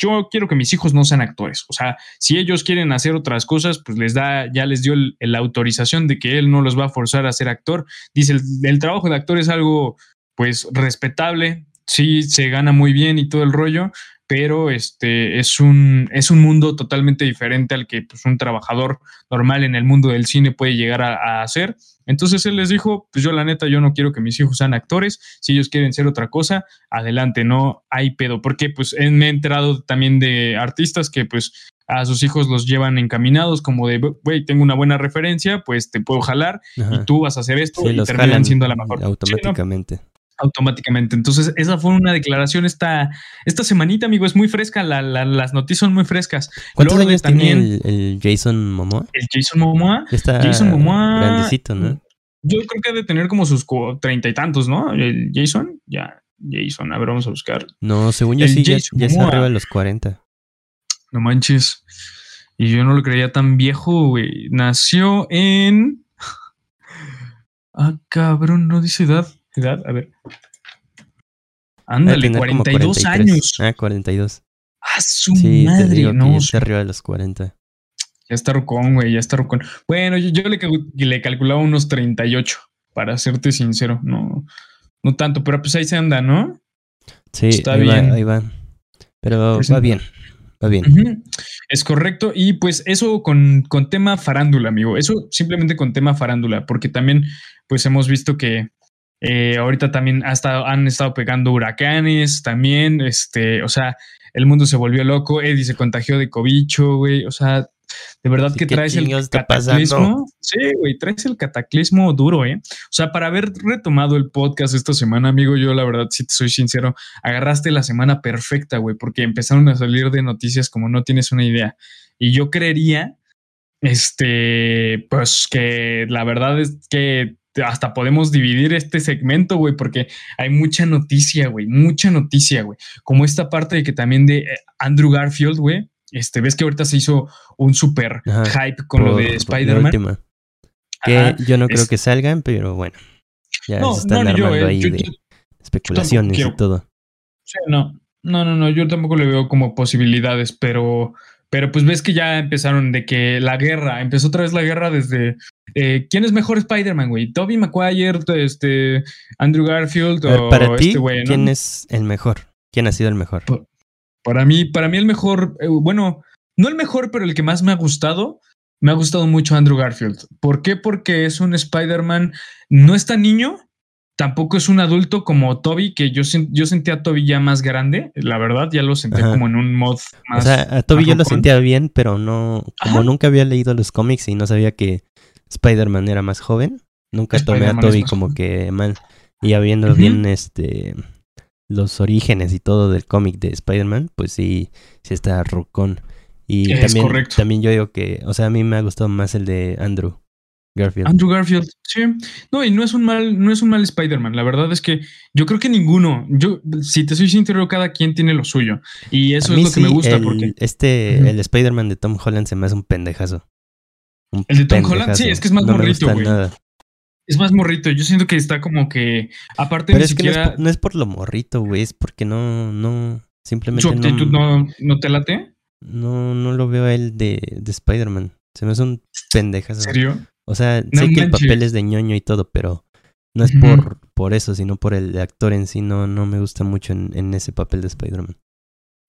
yo quiero que mis hijos no sean actores. O sea, si ellos quieren hacer otras cosas, pues les da, ya les dio la autorización de que él no los va a forzar a ser actor. Dice, el, el trabajo de actor es algo, pues, respetable. Sí, se gana muy bien y todo el rollo, pero este es un, es un mundo totalmente diferente al que pues, un trabajador normal en el mundo del cine puede llegar a, hacer. Entonces él les dijo, pues yo la neta, yo no quiero que mis hijos sean actores, si ellos quieren ser otra cosa, adelante, no hay pedo, porque pues me he enterado también de artistas que pues a sus hijos los llevan encaminados como de, güey, tengo una buena referencia, pues te puedo jalar y tú vas a hacer esto y terminan siendo la mejor. Automáticamente. Automáticamente. Entonces, esa fue una declaración esta, esta semanita, amigo. Es muy fresca, las noticias son muy frescas. ¿Cuántos años también, tiene el, Jason Momoa? El Jason Momoa. Está Jason Momoa. Grandecito, ¿no? Yo creo que ha de tener como sus treinta y tantos, ¿no? El Jason, ya. Jason, a ver, vamos a buscar. No, según yo sí, ya, ya está arriba de los 40. No manches. Y yo no lo creía tan viejo, güey. Nació en. Ah, cabrón, no dice edad. Edad, a ver. Ándale, 42 años. Ah, 42. Ah, su madre, no. ya está arriba de los 40. Ya está rucón, güey, ya está rucón. Bueno, yo, le, le, calculaba unos 38, para serte sincero. No, no tanto, pero pues ahí se anda, ¿no? Sí, está ahí bien. Va, ahí va. Pero pues va bien. Va bien. Es correcto. Y pues eso con, con tema farándula, amigo. Eso simplemente con tema farándula, porque también pues hemos visto que eh, ahorita también ha estado, han estado pegando huracanes también, este, o sea, el mundo se volvió loco, Eddie se contagió de cobicho, güey, o sea, de verdad que traes el cataclismo. Sí, güey, traes el cataclismo duro, ¿eh? O sea, para haber retomado el podcast esta semana, amigo, yo la verdad, si te soy sincero, agarraste la semana perfecta, güey, porque empezaron a salir de noticias como no tienes una idea. Y yo creería, este, pues que la verdad es que hasta podemos dividir este segmento, güey, porque hay mucha noticia, güey, mucha noticia, güey. Como esta parte de que también de eh, Andrew Garfield, güey, este, ves que ahorita se hizo un super hype con lo de Spider-Man. Que yo no creo que salgan, pero bueno, ya se están armando eh, ahí de especulaciones y todo. Sí, no, no, no, no, yo tampoco le veo como posibilidades, pero pero pues ves que ya empezaron de que la guerra, empezó otra vez la guerra desde eh, ¿quién es mejor Spider-Man, güey? ¿Toby Maguire, este, Andrew Garfield o para ti, este güey? ¿Quién es el mejor? ¿Quién ha sido el mejor? Para mí, para mí el mejor, eh, bueno, no el mejor, pero el que más me ha gustado, me ha gustado mucho Andrew Garfield. ¿Por qué? Porque es un Spider-Man, no es tan niño, tampoco es un adulto como Toby, que yo, yo sentía a Toby ya más grande, la verdad, ya lo sentía como en un mod más. O sea, a Toby yo lo sentía bien, pero no, como nunca había leído los cómics y no sabía que Spider-Man era más joven, nunca tomé a Toby como que mal. Y habiendo bien este los orígenes y todo del cómic de Spider-Man, pues sí, sí está rocón. Y también, también yo digo que, o sea, a mí me ha gustado más el de Andrew Garfield. Andrew Garfield, sí. No, y no es un mal, no es un mal Spider-Man. La verdad es que yo creo que ninguno, yo, si te soy sincero, cada quien tiene lo suyo. Y eso es lo que me gusta porque. Este, el Spider-Man de Tom Holland se me hace un pendejazo. el de Tom Holland, sí, es que es más morrito, güey. Es más morrito. Yo siento que está como que. Aparte Pero es que no es, por, lo morrito, güey. Es porque no, no. Simplemente. ¿Su actitud no, no, te late? No, no lo veo a él de, de Spider-Man. Se me hace un pendejazo. ¿En serio? O sea, sé que el papel es de ñoño y todo, pero no es por, por eso, sino por el actor en sí. No, no me gusta mucho en, en ese papel de Spider-Man.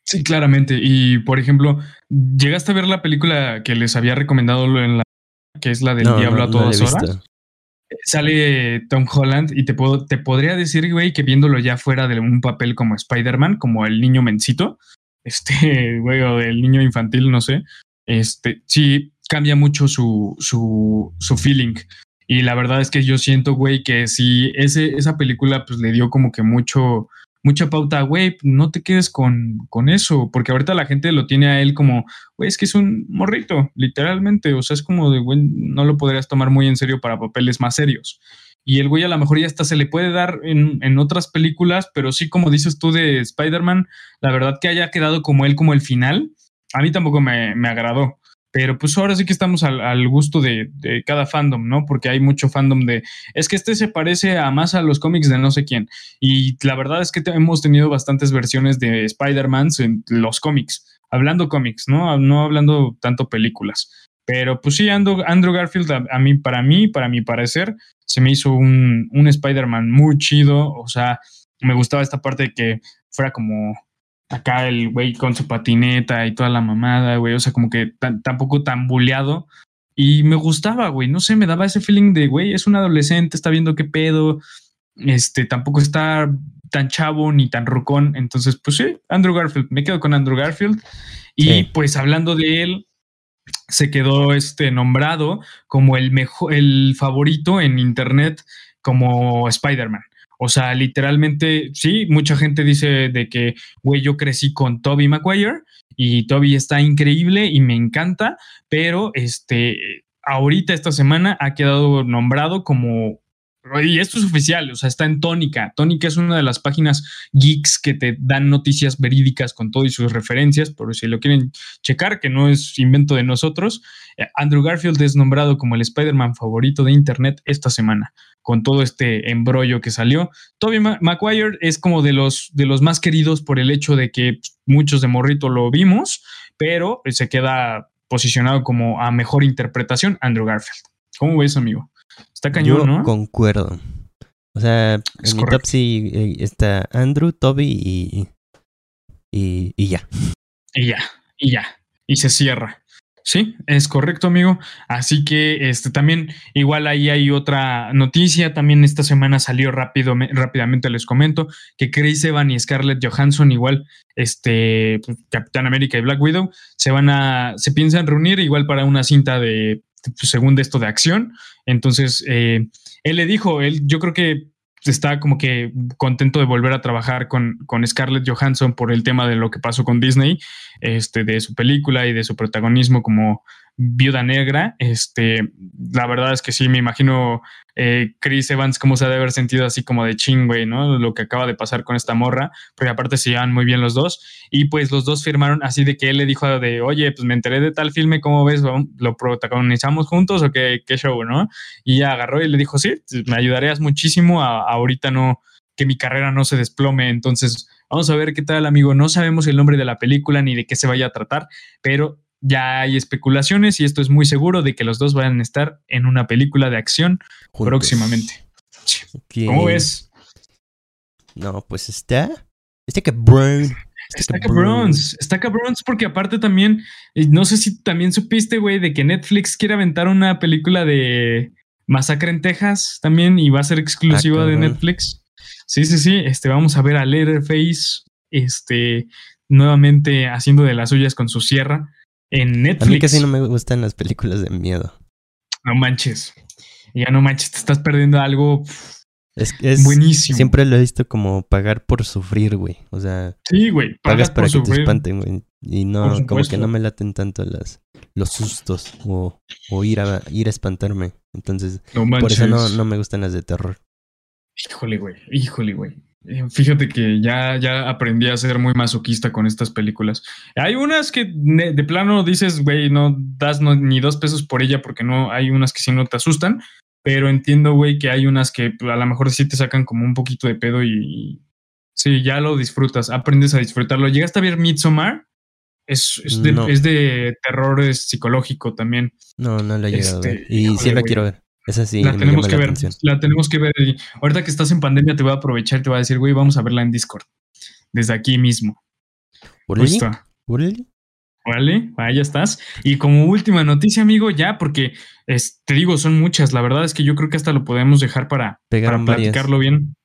Sí, claramente. Y por ejemplo, ¿llegaste a ver la película que les había recomendado en la que es la del Diablo a todas horas? sale Tom Holland y te, puedo, te podría decir, güey, que viéndolo ya fuera de un papel como Spider-Man, como el niño mencito, *laughs* este, güey, o el niño infantil, no sé, este, sí cambia mucho su, su, su feeling. Y la verdad es que yo siento, güey, que si ese, esa película pues le dio como que mucho, mucha pauta, güey, no te quedes con, con eso, porque ahorita la gente lo tiene a él como, güey, es que es un morrito, literalmente, o sea, es como de, güey, no lo podrías tomar muy en serio para papeles más serios. Y el güey a lo mejor ya hasta se le puede dar en, en otras películas, pero sí, como dices tú de Spider-Man, la verdad que haya quedado como él como el final, a mí tampoco me, me agradó. Pero pues ahora sí que estamos al, gusto de, cada fandom, ¿no? Porque hay mucho fandom de, es que este se parece a más a los cómics de no sé quién. Y la verdad es que hemos tenido bastantes versiones de Spider-Man en los cómics, hablando cómics, ¿no? No hablando tanto películas. Pero pues sí, Andrew, Andrew Garfield, a, mí, para mí, para mi parecer, se me hizo un, un Spider-Man muy chido. O sea, me gustaba esta parte de que fuera como acá el güey con su patineta y toda la mamada, güey, o sea, como que tampoco tan buleado. Y me gustaba, güey, no sé, me daba ese feeling de, güey, es un adolescente, está viendo qué pedo, este, tampoco está tan chavo ni tan rucón. Entonces, pues sí, Andrew Garfield, me quedo con Andrew Garfield. Y pues hablando de él, se quedó este nombrado como el mejor, el favorito en internet como Spider-Man. O sea, literalmente, sí, mucha gente dice de que, güey, yo crecí con Toby Maguire y Toby está increíble y me encanta, pero este, ahorita esta semana ha quedado nombrado como y esto es oficial, o sea, está en Tónica. Tónica es una de las páginas geeks que te dan noticias verídicas con todo y sus referencias, por si lo quieren checar, que no es invento de nosotros. Eh, Andrew Garfield es nombrado como el Spider-Man favorito de Internet esta semana, con todo este embrollo que salió. Toby Maguire es como de los, de los más queridos por el hecho de que muchos de Morrito lo vimos, pero se queda posicionado como a mejor interpretación Andrew Garfield. ¿Cómo ves, amigo? Está cañón, Yo ¿no? concuerdo. O sea, Es en mi top sí eh, está Andrew, Toby y, y, y ya. Y ya, y ya. Y se cierra. Sí, es correcto, amigo. Así que este también, igual ahí hay otra noticia. También esta semana salió rápido, me- rápidamente les comento que Chris Evans y Scarlett Johansson, igual, este Capitán América y Black Widow, se van a, se piensan reunir igual para una cinta de, según de esto, de acción. Entonces, eh, él le dijo, él, yo creo que está como que contento de volver a trabajar con, con Scarlett Johansson por el tema de lo que pasó con Disney, este, de su película y de su protagonismo como viuda negra. Este, la verdad es que sí, me imagino eh, Chris Evans cómo se ha haber sentido así como de ching, güey, ¿no? Lo que acaba de pasar con esta morra, porque aparte se llevan muy bien los dos. Y pues los dos firmaron así de que él le dijo de, oye, pues me enteré de tal filme, ¿cómo ves? ¿Lo protagonizamos juntos o qué, qué show, no? Y agarró y le dijo, sí, me ayudarías muchísimo a ahorita no, que mi carrera no se desplome. Entonces, vamos a ver qué tal, amigo. No sabemos el nombre de la película ni de qué se vaya a tratar, pero ya hay especulaciones y esto es muy seguro de que los dos van a estar en una película de acción juntos. próximamente. ¿Cómo ves? No, pues está. Está cabrón. Está cabrón, está cabrón porque aparte también, eh, no sé si también supiste, güey, de que Netflix quiere aventar una película de Masacre en Texas también y va a ser exclusiva Ah, de. Netflix. Sí, sí, sí, este, vamos a ver a Leatherface, este, nuevamente haciendo de las suyas con su sierra en A Netflix. mí casi no me gustan las películas de miedo. No manches, ya no manches, te estás perdiendo algo Es, es buenísimo. Siempre lo he visto como pagar por sufrir, güey. O sea, Sí, güey, pagas para que te espanten, güey. Y no, como que no me laten tanto las, los sustos o, o ir, a, ir a espantarme. Entonces, No por eso no, no me gustan las de terror. Híjole, güey, híjole, güey. Eh, Fíjate que ya, ya aprendí a ser muy masoquista con estas películas. Hay unas que de plano dices, güey, no das no- ni dos pesos por ella porque no hay unas que sí no te asustan, pero entiendo, güey, que hay unas que pues, a lo mejor sí te sacan como un poquito de pedo y, y sí, ya lo disfrutas, aprendes a disfrutarlo. ¿Llegaste a ver Midsommar? Es, es, de, No. es de terror es psicológico también. No, no la he llegado a ver. Este, Y sí la quiero ver. Esa sí la tenemos que la ver, atención. la tenemos que ver. Y ahorita que estás en pandemia te voy a aprovechar y te voy a decir, güey, vamos a verla en Discord. Desde aquí mismo. ¿Órale? Vale, ahí ya estás. Y como última noticia, amigo, ya, porque es- te digo, son muchas. La verdad es que yo creo que hasta lo podemos dejar para, para platicarlo bien.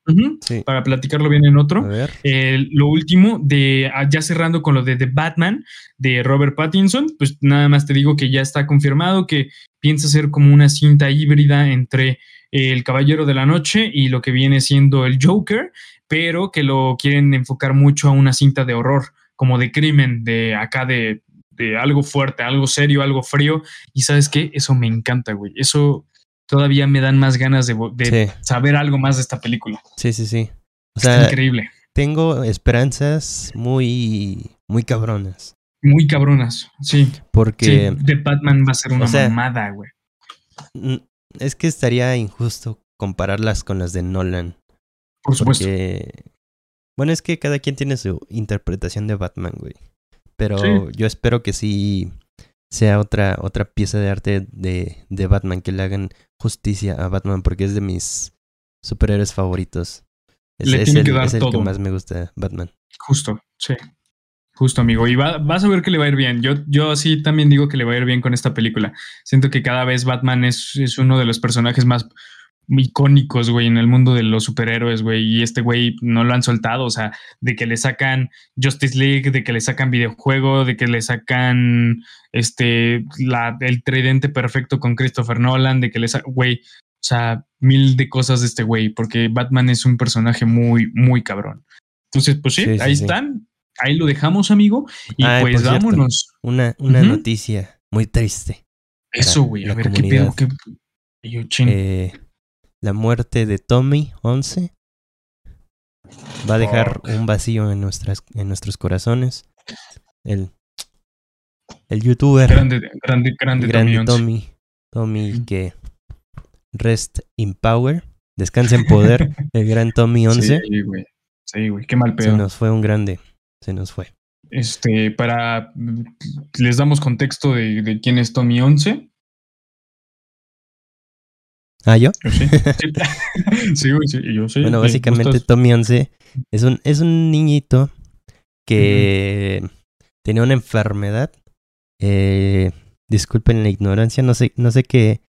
Sí. Para platicarlo bien en A otro. ver. Eh, lo último, de ah, ya cerrando con lo de The Batman de Robert Pattinson, pues nada más te digo que ya está confirmado que piensa ser como una cinta híbrida entre El Caballero de la Noche y lo que viene siendo el Joker, pero que lo quieren enfocar mucho a una cinta de horror, como de crimen, de acá de, de algo fuerte, algo serio, algo frío. Y sabes qué, eso me encanta, güey. Eso todavía me dan más ganas de, vo- de Sí, saber algo más de esta película. sí, sí, sí. O Está sea, increíble. tengo esperanzas muy, muy cabronas. Muy cabronas, sí. Porque Sí, de Batman va a ser una o sea, mamada, güey. es que estaría injusto compararlas con las de Nolan. Por supuesto. Porque, bueno, es que cada quien tiene su interpretación de Batman, güey. Pero Sí. yo espero que sí sea otra, otra pieza de arte de, de Batman, que le hagan justicia a Batman, porque es de mis superhéroes favoritos. Es, Le es tiene el, que dar es el que más me gusta, Batman. Justo, sí. Justo, amigo. Y va- vas a ver que le va a ir bien. Yo, yo sí también digo que le va a ir bien con esta película. Siento que cada vez Batman es, es uno de los personajes más icónicos, güey, en el mundo de los superhéroes, güey. Y este güey no lo han soltado. O sea, de que le sacan Justice League, de que le sacan videojuego, de que le sacan este la, el tridente perfecto con Christopher Nolan, de que le sacan, güey. O sea, mil de cosas de este güey, porque Batman es un personaje muy, muy cabrón. Entonces, pues sí, ahí sí. están. Ahí lo dejamos, amigo. Y Ay, pues cierto. vámonos. Una, una noticia muy triste. Eso, güey. A ver, comunidad. ¿qué pedo? ¿Qué... Yo. Eh, la muerte de Tommy 11 va a dejar un vacío en, nuestras, en nuestros corazones. El, el youtuber grande, grande, grande, grande Tommy. Tommy, Tommy que rest in power, descansa en poder, el gran Tommy 11. *laughs* Sí, güey. Sí, güey. Qué mal Se pedo. nos fue un grande, se nos fue. Este, para. Les damos contexto de, de quién es Tommy 11. ¿Ah, yo? Sí. *laughs* Sí, sí, yo sí. Bueno, ¿Te básicamente? Tommy 11 es un, es un niñito que tenía una enfermedad. Eh, disculpen la ignorancia, no sé, no sé qué,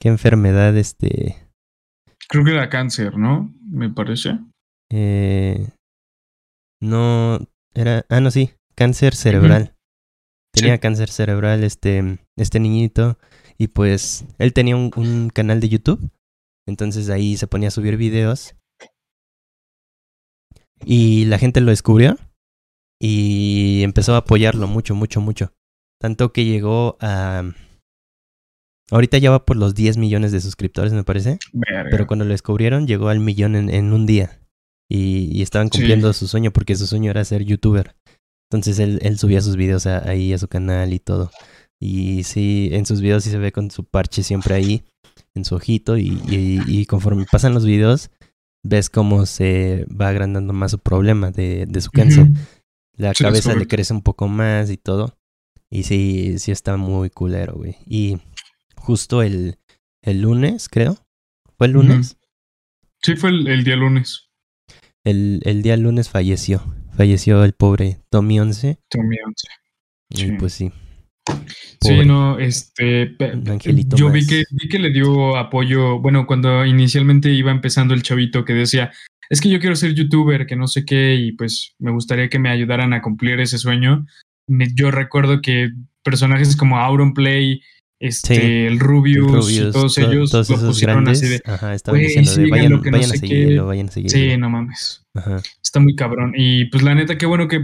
qué enfermedad este. Creo que era cáncer, ¿no? Me parece. eh, no era. Ah, no, sí. Cáncer cerebral. Tenía Sí. cáncer cerebral este, este niñito. Y pues él tenía un, un canal de YouTube. Entonces ahí se ponía a subir videos. Y la gente lo descubrió. Y empezó a apoyarlo mucho, mucho, mucho. Tanto que llegó a... Ahorita ya va por los 10 millones de suscriptores, me parece. Verga. Pero cuando lo descubrieron, llegó al millón en, en un día. Y, y estaban Sí. cumpliendo su sueño porque su sueño era ser youtuber. Entonces él, él subía sus videos a- ahí a su canal y todo. Y sí, en sus videos sí se ve con su parche siempre ahí, en su ojito. Y, y- y conforme pasan los videos, ves cómo se va agrandando más su problema de, de su cáncer. La Sí, cabeza le crece un poco más y todo. Y sí, sí está muy culero, güey. Y justo el, el lunes, creo. ¿Fue el lunes? Sí, fue el, el día lunes. El, el día lunes falleció. Falleció el pobre Tommy 11. Tommy 11. Y Sí. pues sí. Sí, no, este. angelito yo vi que, vi que le dio apoyo. Bueno, cuando inicialmente iba empezando el chavito que decía. Es que yo quiero ser youtuber, que no sé qué, y pues me gustaría que me ayudaran a cumplir ese sueño. Me- yo recuerdo que personajes como Auron Play, este, Sí, el Rubius, Rubius, y todos to- ellos todos lo pusieron grandes. así de. Ajá, estaban "Güey, diciendo de vayan, que vayan a sé qué". seguirlo, vayan a seguirlo. Sí, no mames. Ajá. Está muy cabrón. Y pues la neta, qué bueno que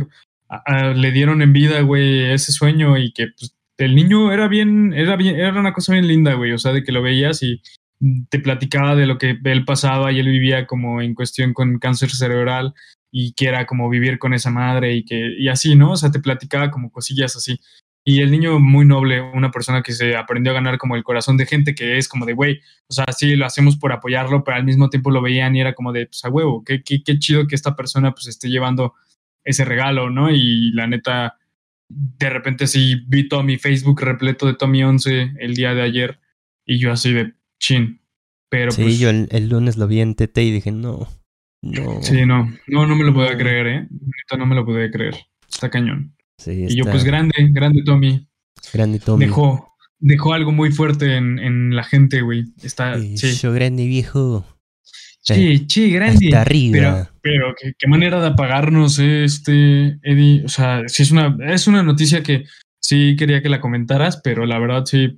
a- a- le dieron en vida, güey, ese sueño y que pues, el niño era bien, era bien, era una cosa bien linda, güey. O sea, de que lo veías y te platicaba de lo que él pasaba y él vivía como en cuestión con cáncer cerebral y que era como vivir con esa madre y que, y así, ¿no? O sea, te platicaba como cosillas así. Y el niño muy noble, una persona que se aprendió a ganar como el corazón de gente que es como de, güey, o sea, sí, lo hacemos por apoyarlo, pero al mismo tiempo lo veían y era como de, pues a huevo, qué, qué, qué chido que esta persona pues esté llevando ese regalo, ¿no? Y la neta, de repente sí vi todo mi Facebook repleto de Tommy 11 el día de ayer y yo así de chin. Pero Sí, pues, yo el, el lunes lo vi en TT y dije, no, no. sí, no, no, no me lo podía No. creer, ¿eh? Neta, no me lo podía creer. Está cañón. Sí, Y yo está pues grande, grande Tommy. grande Tommy. Dejó, dejó algo muy fuerte en, en la gente, güey. Está, Eh, sí. Yo grande viejo. Sí, sí, grande. Hasta arriba. Pero, pero ¿qué, qué manera de apagarnos, eh, este, Eddie. O sea, sí es una, es una noticia que sí quería que la comentaras, pero la verdad sí.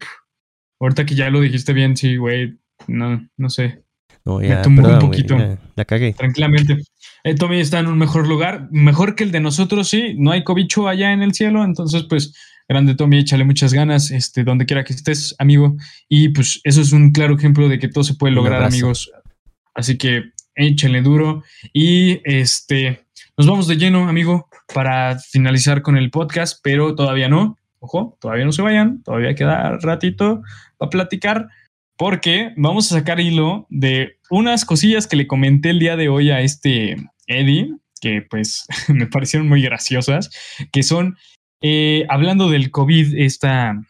ahorita que ya lo dijiste bien, sí, güey. No, no sé. no, me ya, tumbó un perdón, poquito. la, la cagué. Tranquilamente. Eh, Tommy está en un mejor lugar, mejor que el de nosotros, sí. No hay cobicho allá en el cielo, entonces, pues, grande Tommy, échale muchas ganas, este, donde quiera que estés, amigo. Y pues, eso es un claro ejemplo de que todo se puede lograr, amigos. Así que échenle duro. Y este, nos vamos de lleno, amigo, para finalizar con el podcast, pero todavía no. Ojo, todavía no se vayan, todavía queda ratito para platicar, porque vamos a sacar hilo de unas cosillas que le comenté el día de hoy a este Eddie, que pues *laughs* me parecieron muy graciosas, que son, eh, hablando del COVID, esta,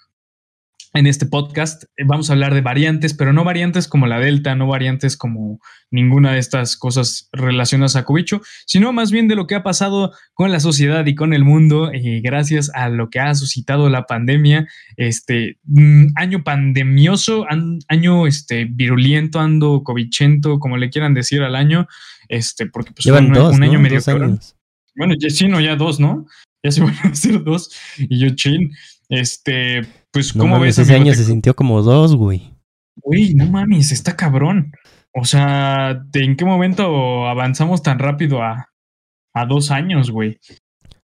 en este podcast, eh, vamos a hablar de variantes, pero no variantes como la Delta, no variantes como ninguna de estas cosas relacionadas a Covicho, sino más bien de lo que ha pasado con la sociedad y con el mundo eh, gracias a lo que ha suscitado la pandemia, este mm, año pandemioso, an- año este virulento, ando covichento, como le quieran decir al año, este porque pues Llevan un, dos, un año ¿no? medio. Bueno, ya sí, no, ya dos, ¿no? Ya se *laughs* van a hacer dos. Y yo, chin, este, pues, No ¿cómo mames, ves, ese amigo? año Te- se sintió como dos, güey. Güey, no mames, está cabrón. O sea, ¿de ¿en qué momento avanzamos tan rápido a, a dos años, güey?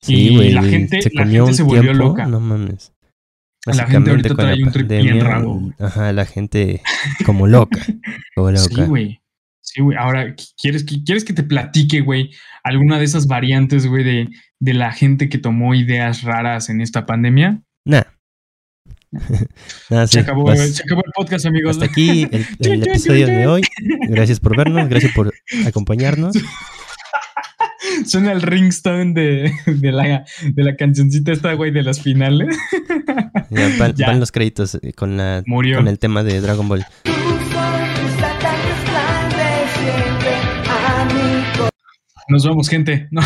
Sí, Y güey. la gente- se la gente se volvió tiempo, loca. No mames. La gente ahorita la trae un trip bien raro. Ajá, la gente como loca. *laughs* Como Sí, güey. Sí, güey. Ahora, ¿quieres que, ¿quieres que te platique, güey, alguna de esas variantes, güey, de, de la gente que tomó ideas raras en esta pandemia? Nah. *laughs* Sí, se, acabó, vas- se acabó el podcast, amigos. Hasta aquí *laughs* el, episodio de hoy. Gracias por vernos, gracias por acompañarnos. *laughs* Suena el ringstone de, de, la, de la cancioncita esta, güey, de las finales. Ya van, Ya. van los créditos eh, con, la, Murió. con el tema de Dragon Ball. Nos vamos, gente. No,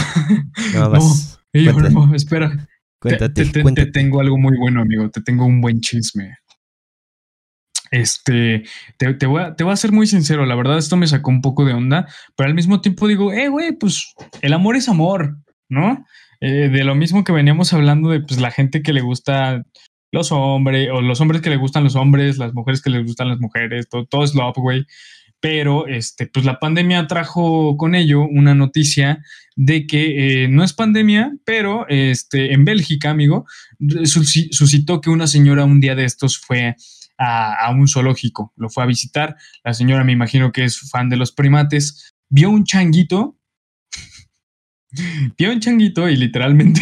No, vas. Ey, cuenta- no, espera. Te- cuéntate, te, te- te cuéntate. tengo algo muy bueno, amigo. Te tengo un buen chisme. Este, te, te voy a, te voy a ser muy sincero. La verdad, esto me sacó un poco de onda, pero al mismo tiempo digo, eh, güey, pues el amor es amor, ¿no? Eh, de lo mismo que veníamos hablando de pues, la gente que le gusta los hombres, o los hombres que le gustan los hombres, las mujeres que les gustan las mujeres, todo, todo es love, güey. Pero este, pues la pandemia trajo con ello una noticia de que eh, no es pandemia, pero este, en Bélgica, amigo, suscitó que una señora un día de estos fue a, a un zoológico, lo fue a visitar. La señora me imagino que es fan de los primates, vio un changuito, *laughs* vio un changuito y literalmente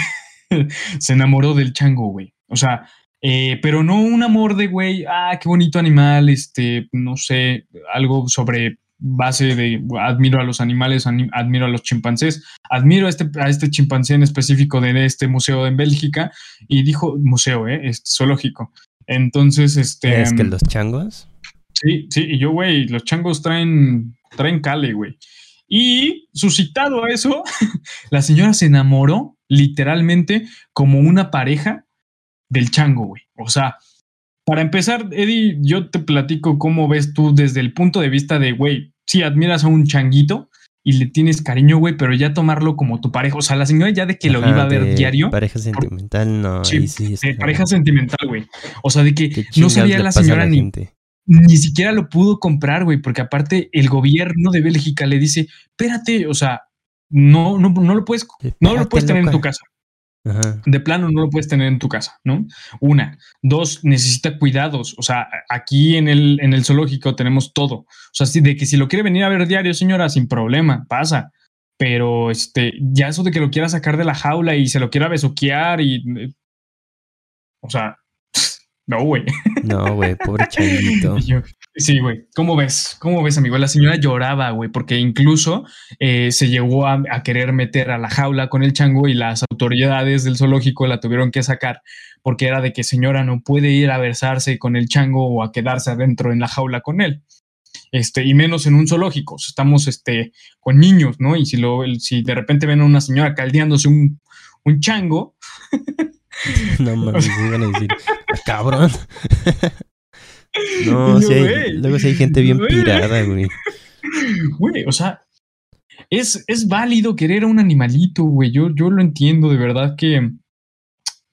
*laughs* se enamoró del chango, güey. O sea, eh, pero no un amor de, güey, ah, qué bonito animal, este, no sé, algo sobre base de admiro a los animales, ani- admiro a los chimpancés, admiro a este, a este chimpancé en específico de este museo en Bélgica y dijo, museo, ¿eh? Este, zoológico. Entonces, este... Es que los changos. Sí, sí, y yo, güey, los changos traen, traen cale, güey. Y suscitado a eso, *laughs* la señora se enamoró literalmente como una pareja del chango, güey. O sea, para empezar, Eddie, yo te platico cómo ves tú desde el punto de vista de, güey, si admiras a un changuito y le tienes cariño, güey, pero ya tomarlo como tu pareja. O sea, la señora ya de que lo iba a ver diario, Pareja sentimental, no. Sí, sí de pareja sentimental, güey. O sea, de que ¿Qué no sabía la señora ni, ni siquiera lo pudo comprar, güey, porque aparte el gobierno de Bélgica le dice, espérate, o sea, no, no, no lo puedes, no lo puedes tener en tu casa. Ajá. De plano no lo puedes tener en tu casa, ¿no? Una. Dos, necesita cuidados. O sea, aquí en el, en el zoológico tenemos todo. O sea, de que si lo quiere venir a ver diario, señora, sin problema, pasa. Pero este, ya eso de que lo quiera sacar de la jaula y se lo quiera besuquear y. eh, O sea, *sniffs* no, güey. No, güey, pobre *laughs* yo, Sí, güey. ¿Cómo ves? ¿Cómo ves, amigo? La señora lloraba, güey, porque incluso eh, se llegó a, querer meter a la jaula con el chango y las autoridades del zoológico la tuvieron que sacar porque era de que señora no puede ir a versarse con el chango o a quedarse adentro en la jaula con él. Este, y menos en un zoológico. Estamos este, con niños, ¿no? Y si, lo, si de repente ven a una señora caldeándose un, un chango, *laughs* No mames, iban a decir, "Ah, cabrón. *laughs* No, *laughs* hay- luego sí hay gente bien pirada, güey. Güey, o sea, es, es válido querer a un animalito, güey. Yo, yo lo entiendo, de verdad que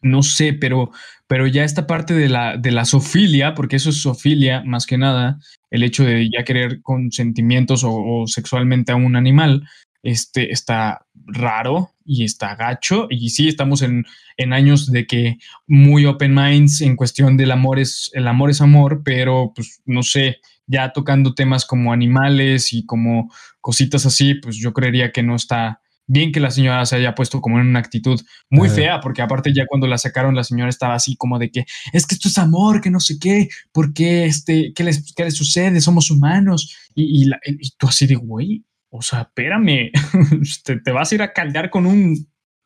no sé, pero, pero ya esta parte de la, de la zoofilia, porque eso es zoofilia más que nada, el hecho de ya querer con sentimientos o, o sexualmente a un animal, este, está raro y está gacho. Y sí, estamos en, en años de que muy open minds en cuestión del amor es, el amor es amor, pero pues no sé, ya tocando temas como animales y como cositas así, pues yo creería que no está bien que la señora se haya puesto como en una actitud muy Ajá. fea, porque aparte ya cuando la sacaron la señora estaba así como de que es que esto es amor, que no sé qué, porque este, ¿qué les, qué les sucede? Somos humanos. Y, y, la- y tú así de, güey, o sea, espérame, *laughs* te, te vas a ir a caldear con un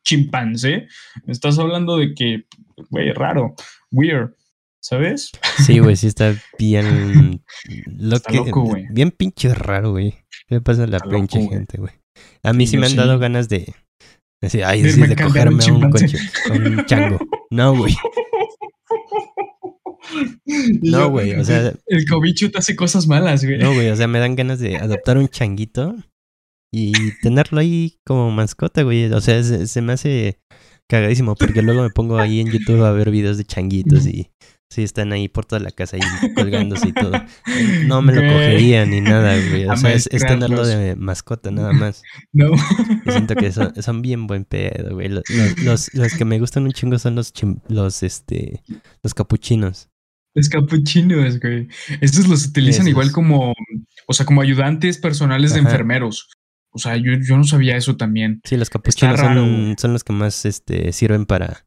chimpancé. Me estás hablando de que, güey, raro, weird, ¿sabes? Sí, güey, sí *laughs* está bien. Lo Está que, loco, güey. Bien pinche raro, güey. ¿Qué pasa a la Está pinche gente, güey? A mí sí me han sí. dado ganas de. Decir, ay, De sí, de cogerme a un, conche- un chango. No, güey. *laughs* No, güey, o sea- El cobicho te hace cosas malas, güey. No, güey, o sea, me dan ganas de adoptar un changuito y tenerlo ahí como mascota, güey. O sea, se, se me hace cagadísimo porque luego me pongo ahí en YouTube a ver videos de changuitos y Sí, están ahí por toda la casa ahí colgándose y todo. No me lo cogería ni nada, güey. O sea, es, tenerlo de mascota nada más. No. siento que son, bien buen pedo, güey. Los, los, que me gustan un chingo son los, los, este, los capuchinos. Los capuchinos, güey. Estos los utilizan igual como, o sea, como ayudantes personales de enfermeros. O sea, yo, yo no sabía eso también. Sí, los capuchinos son, son, los que más este, sirven para,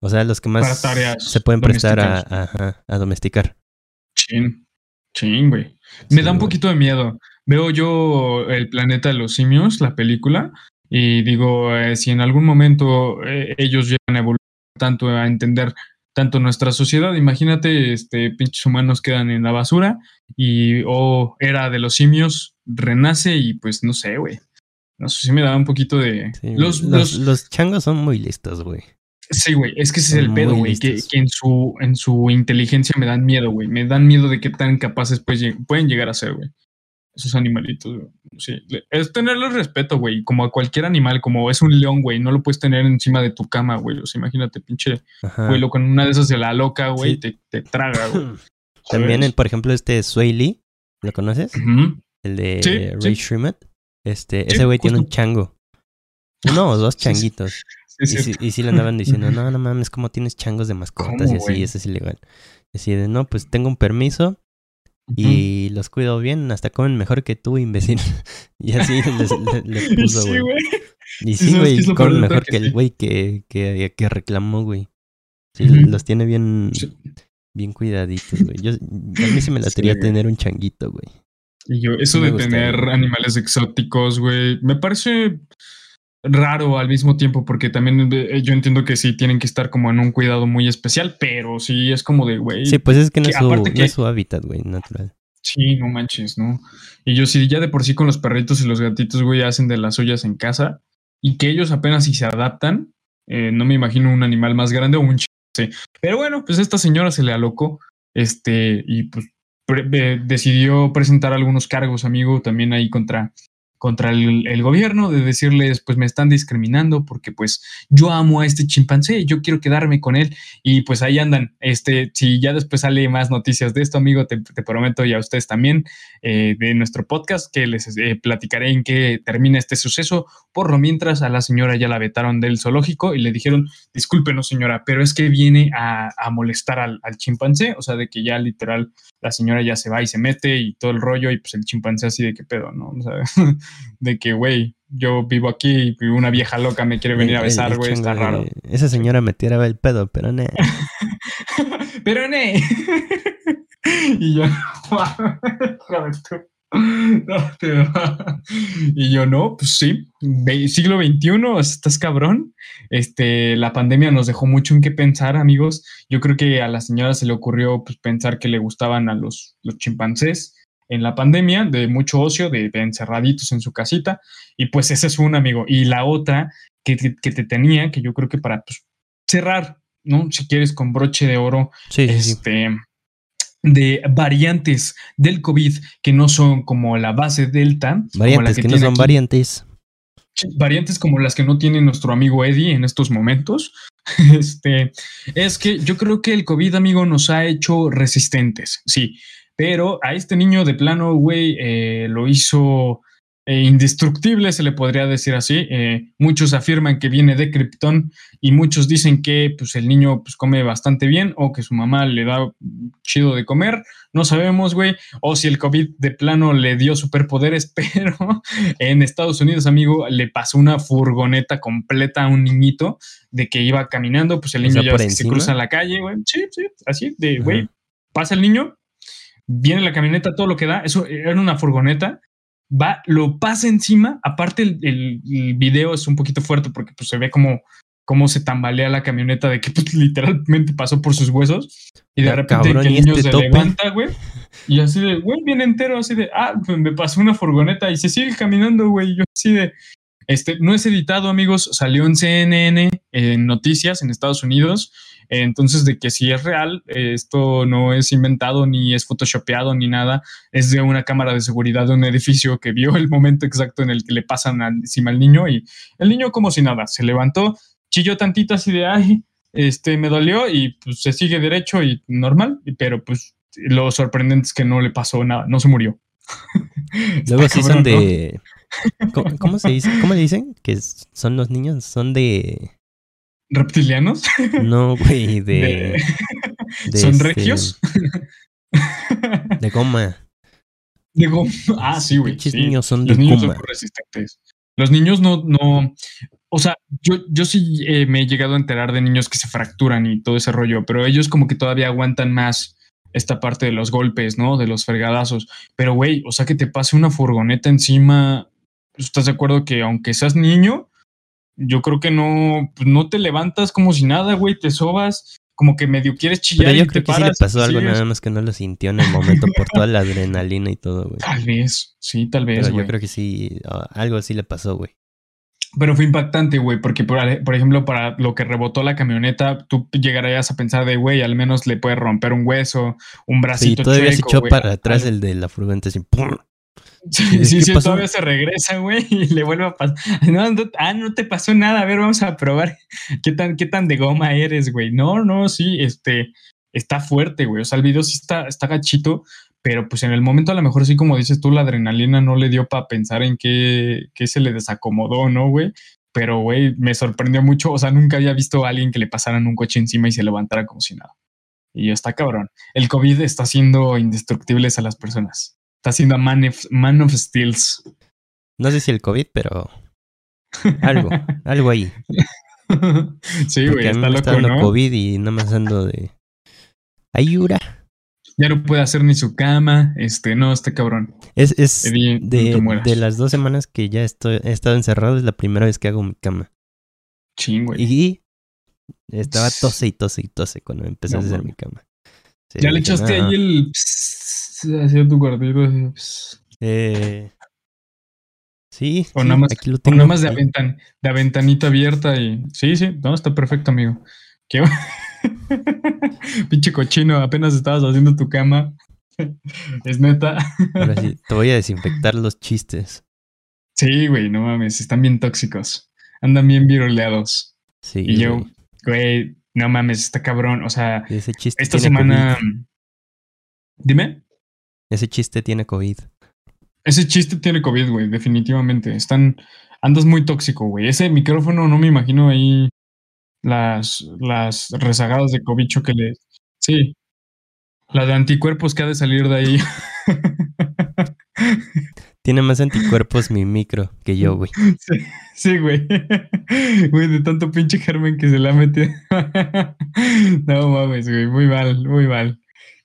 o sea, los que más se pueden prestar a, a, domesticar. Chin, chin, güey. Me da un poquito de miedo. Veo yo El planeta de los simios, la película, y digo, eh, si en algún momento eh, ellos llegan a evolucionar tanto, a entender tanto nuestra sociedad, imagínate, este, pinches humanos quedan en la basura y o era de los simios renace y pues no sé, güey. No sé si me da un poquito de... los, los, los, changos son muy listos, güey. Sí, güey, es que ese es el pedo, güey, que, en, su, en su inteligencia me dan miedo, güey. Me dan miedo de qué tan capaces pues, pueden llegar a ser, güey. Esos animalitos, güey. Sí, es tenerles respeto, güey, como a cualquier animal, como es un león, güey, no lo puedes tener encima de tu cama, güey. O sea, imagínate, pinche, güey, con una de esas de la loca, güey, te, te, traga, güey. *clears throat* También, por ejemplo, este Sway Lee, ¿lo conoces? El de Ray Shrimmet. Este, ese güey tiene un chango. Uno o dos changuitos *laughs* y, sí, le andaban *laughs* diciendo, no, no mames, ¿cómo tienes changos de mascotas? y así, eso es ilegal. Y así de, no, pues tengo un permiso y los cuido bien, hasta comen mejor que tú, imbécil. *laughs* y así le, puso, güey. Y sí, güey, comen mejor que, el güey que, que, que, reclamó, güey. Sí, los tiene bien, bien cuidaditos, güey. Yo, a mí sí me la quería tener un changuito, güey. Y yo, eso de tener animales exóticos, güey, me parece raro al mismo tiempo, porque también eh, yo entiendo que sí tienen que estar como en un cuidado muy especial, pero sí es como de, güey. Sí, pues es que no, es, su, que, es su hábitat, güey, natural. Sí, no manches, ¿no? Y yo sí, ya de por sí con los perritos y los gatitos, güey, hacen de las suyas en casa y que ellos apenas si se adaptan, eh, no me imagino un animal más grande o un sí. Pero bueno, pues esta señora se le alocó, este, y pues decidió presentar algunos cargos, amigo, también ahí contra contra el, gobierno, de decirles, pues me están discriminando porque pues yo amo a este chimpancé, yo quiero quedarme con él y pues ahí andan. Este, si ya después sale más noticias de esto, amigo, te, prometo y a ustedes también eh, de nuestro podcast que les eh, platicaré en qué termina este suceso. Por lo mientras a la señora ya la vetaron del zoológico y le dijeron, discúlpenos señora, pero es que viene a, molestar al, al chimpancé, o sea, de que ya literal la señora ya se va y se mete y todo el rollo y pues el chimpancé así de qué pedo, ¿no? O sea, *laughs* de que, güey, yo vivo aquí y una vieja loca me quiere venir a besar, güey, está raro. Esa señora me tiraba el pedo, pero ne. *laughs* pero ne. *laughs* y yo, *laughs* no, te Y yo no, pues sí, siglo XXI, estás cabrón. Este, la pandemia nos dejó mucho en qué pensar, amigos. Yo creo que a la señora se le ocurrió pues, pensar que le gustaban a los, los chimpancés en la pandemia, de mucho ocio, de, encerraditos en su casita. Y pues ese es un amigo. Y la otra que, que, te tenía, que yo creo que para pues, cerrar, ¿no? Si quieres con broche de oro, este, de variantes del COVID que no son como la base Delta. Variantes que, no son variantes. Variantes como las que no tiene nuestro amigo Eddie en estos momentos. *laughs* Este, es que yo creo que el COVID, amigo, nos ha hecho resistentes, sí. Pero a este niño de plano, güey, eh, lo hizo eh, indestructible, se le podría decir así. Eh, muchos afirman que viene de Krypton y muchos dicen que pues, el niño pues, come bastante bien o que su mamá le da chido de comer. No sabemos, güey. O si el COVID de plano le dio superpoderes, *laughs* pero en Estados Unidos, amigo, le pasó una furgoneta completa a un niñito de que iba caminando. Pues el niño ya se cruza la calle, güey. Sí, sí, así de, güey, pasa el niño, viene la camioneta, todo lo que da. Eso era una furgoneta va, lo pasa encima. Aparte, el, el, video es un poquito fuerte porque pues, se ve como cómo se tambalea la camioneta de que pues, literalmente pasó por sus huesos y de repente el niño este se levanta, güey, y así de, güey, viene entero, así de, ah, pues me pasó una furgoneta y se sigue caminando, güey, yo así de, este, no es editado, amigos, salió en CNN, en noticias en Estados Unidos, entonces, de que si es real, esto no es inventado ni es photoshopeado ni nada, es de una cámara de seguridad de un edificio que vio el momento exacto en el que le pasan encima al niño y el niño como si nada, se levantó, chilló tantito así de, ay, este, me dolió y pues se sigue derecho y normal, pero pues lo sorprendente es que no le pasó nada, no se murió. *laughs* Luego sí son de... ¿Cómo, se dice? ¿Cómo le dicen? Que son los niños, son de... ¿Reptilianos? No, güey, *laughs* de... ¿Son este, regios? De goma. De goma. Ah, sí, güey. Los niños son de Los niños goma. son resistentes. Los niños no, no, o sea, yo, yo sí eh, me he llegado a enterar de niños que se fracturan y todo ese rollo, pero ellos como que todavía aguantan más esta parte de los golpes, ¿no? De los fregadazos. Pero, güey, o sea, que te pase una furgoneta encima, ¿estás de acuerdo que aunque seas niño, yo creo que no, pues, no te levantas como si nada, güey, te sobas, como que medio quieres chillar. Pero yo y creo te que sí le pasó algo, nada más que no lo sintió en el momento por toda la adrenalina y todo, güey. Tal vez, sí, tal vez, Pero yo creo que sí, algo sí le pasó, güey. Pero fue impactante, güey, porque por, por ejemplo, para lo que rebotó la camioneta, tú llegarías a pensar de, güey, al menos le puede romper un hueso, un Sí, bracito todavía se echó para atrás algo. el de la furgoneta así. ¡pum! *laughs* Sí, ¿Qué sí, todavía se regresa, güey, y le vuelve a pasar. No, no, ah, no te pasó nada. A ver, vamos a probar *laughs* qué tan, qué tan de goma eres, güey. No, no, sí, este, está fuerte, güey. O sea, el video sí está, está gachito, pero pues en el momento a lo mejor sí, como dices tú, la adrenalina no le dio para pensar en qué, qué se le desacomodó, ¿no, güey? Pero, güey, me sorprendió mucho. O sea, nunca había visto a alguien que le pasaran un coche encima y se levantara como si nada. Y está cabrón. El COVID está haciendo indestructibles a las personas. Está haciendo a Man of, Man of Steels. No sé si el COVID, pero *laughs* algo, algo ahí. sí, güey, está me está loco, dando ¿no? COVID y nada más ando de... Ayura. Ya no puede hacer ni su cama. Este, no, está cabrón. Es, es Eddie, de, de las dos semanas que ya estoy, he estado encerrado, es la primera vez que hago mi cama. Ching, güey. Y estaba tose y tose y tose cuando empecé No a hacer mi cama. Ya le echaste "No". ahí el. Hacia tu cuartito. así, pss. Eh, sí, O sí, nada más- aquí lo O nada más de, aventan, de ventanita abierta y. Sí, sí, no, está perfecto, amigo. ¿Qué? *laughs* Pinche cochino, apenas estabas haciendo tu cama. *laughs* es neta. Ahora sí, te voy a *laughs* desinfectar los chistes. Sí, güey, no mames, están bien tóxicos. Andan bien viroleados. Sí, Y yo, güey. no mames, está cabrón. O sea, ese chiste esta semana. COVID. Dime. Ese chiste tiene COVID. Ese chiste tiene COVID, güey, definitivamente. Están. Andas muy tóxico, güey. Ese micrófono no me imagino ahí las, las rezagadas de cobicho que le. Sí. La de anticuerpos que ha de salir de ahí. *laughs* Tiene más anticuerpos mi micro que yo, güey. Sí, sí, güey. *laughs* Güey, de tanto pinche germen que se le ha metido. *laughs* No mames, güey. Muy mal, muy mal.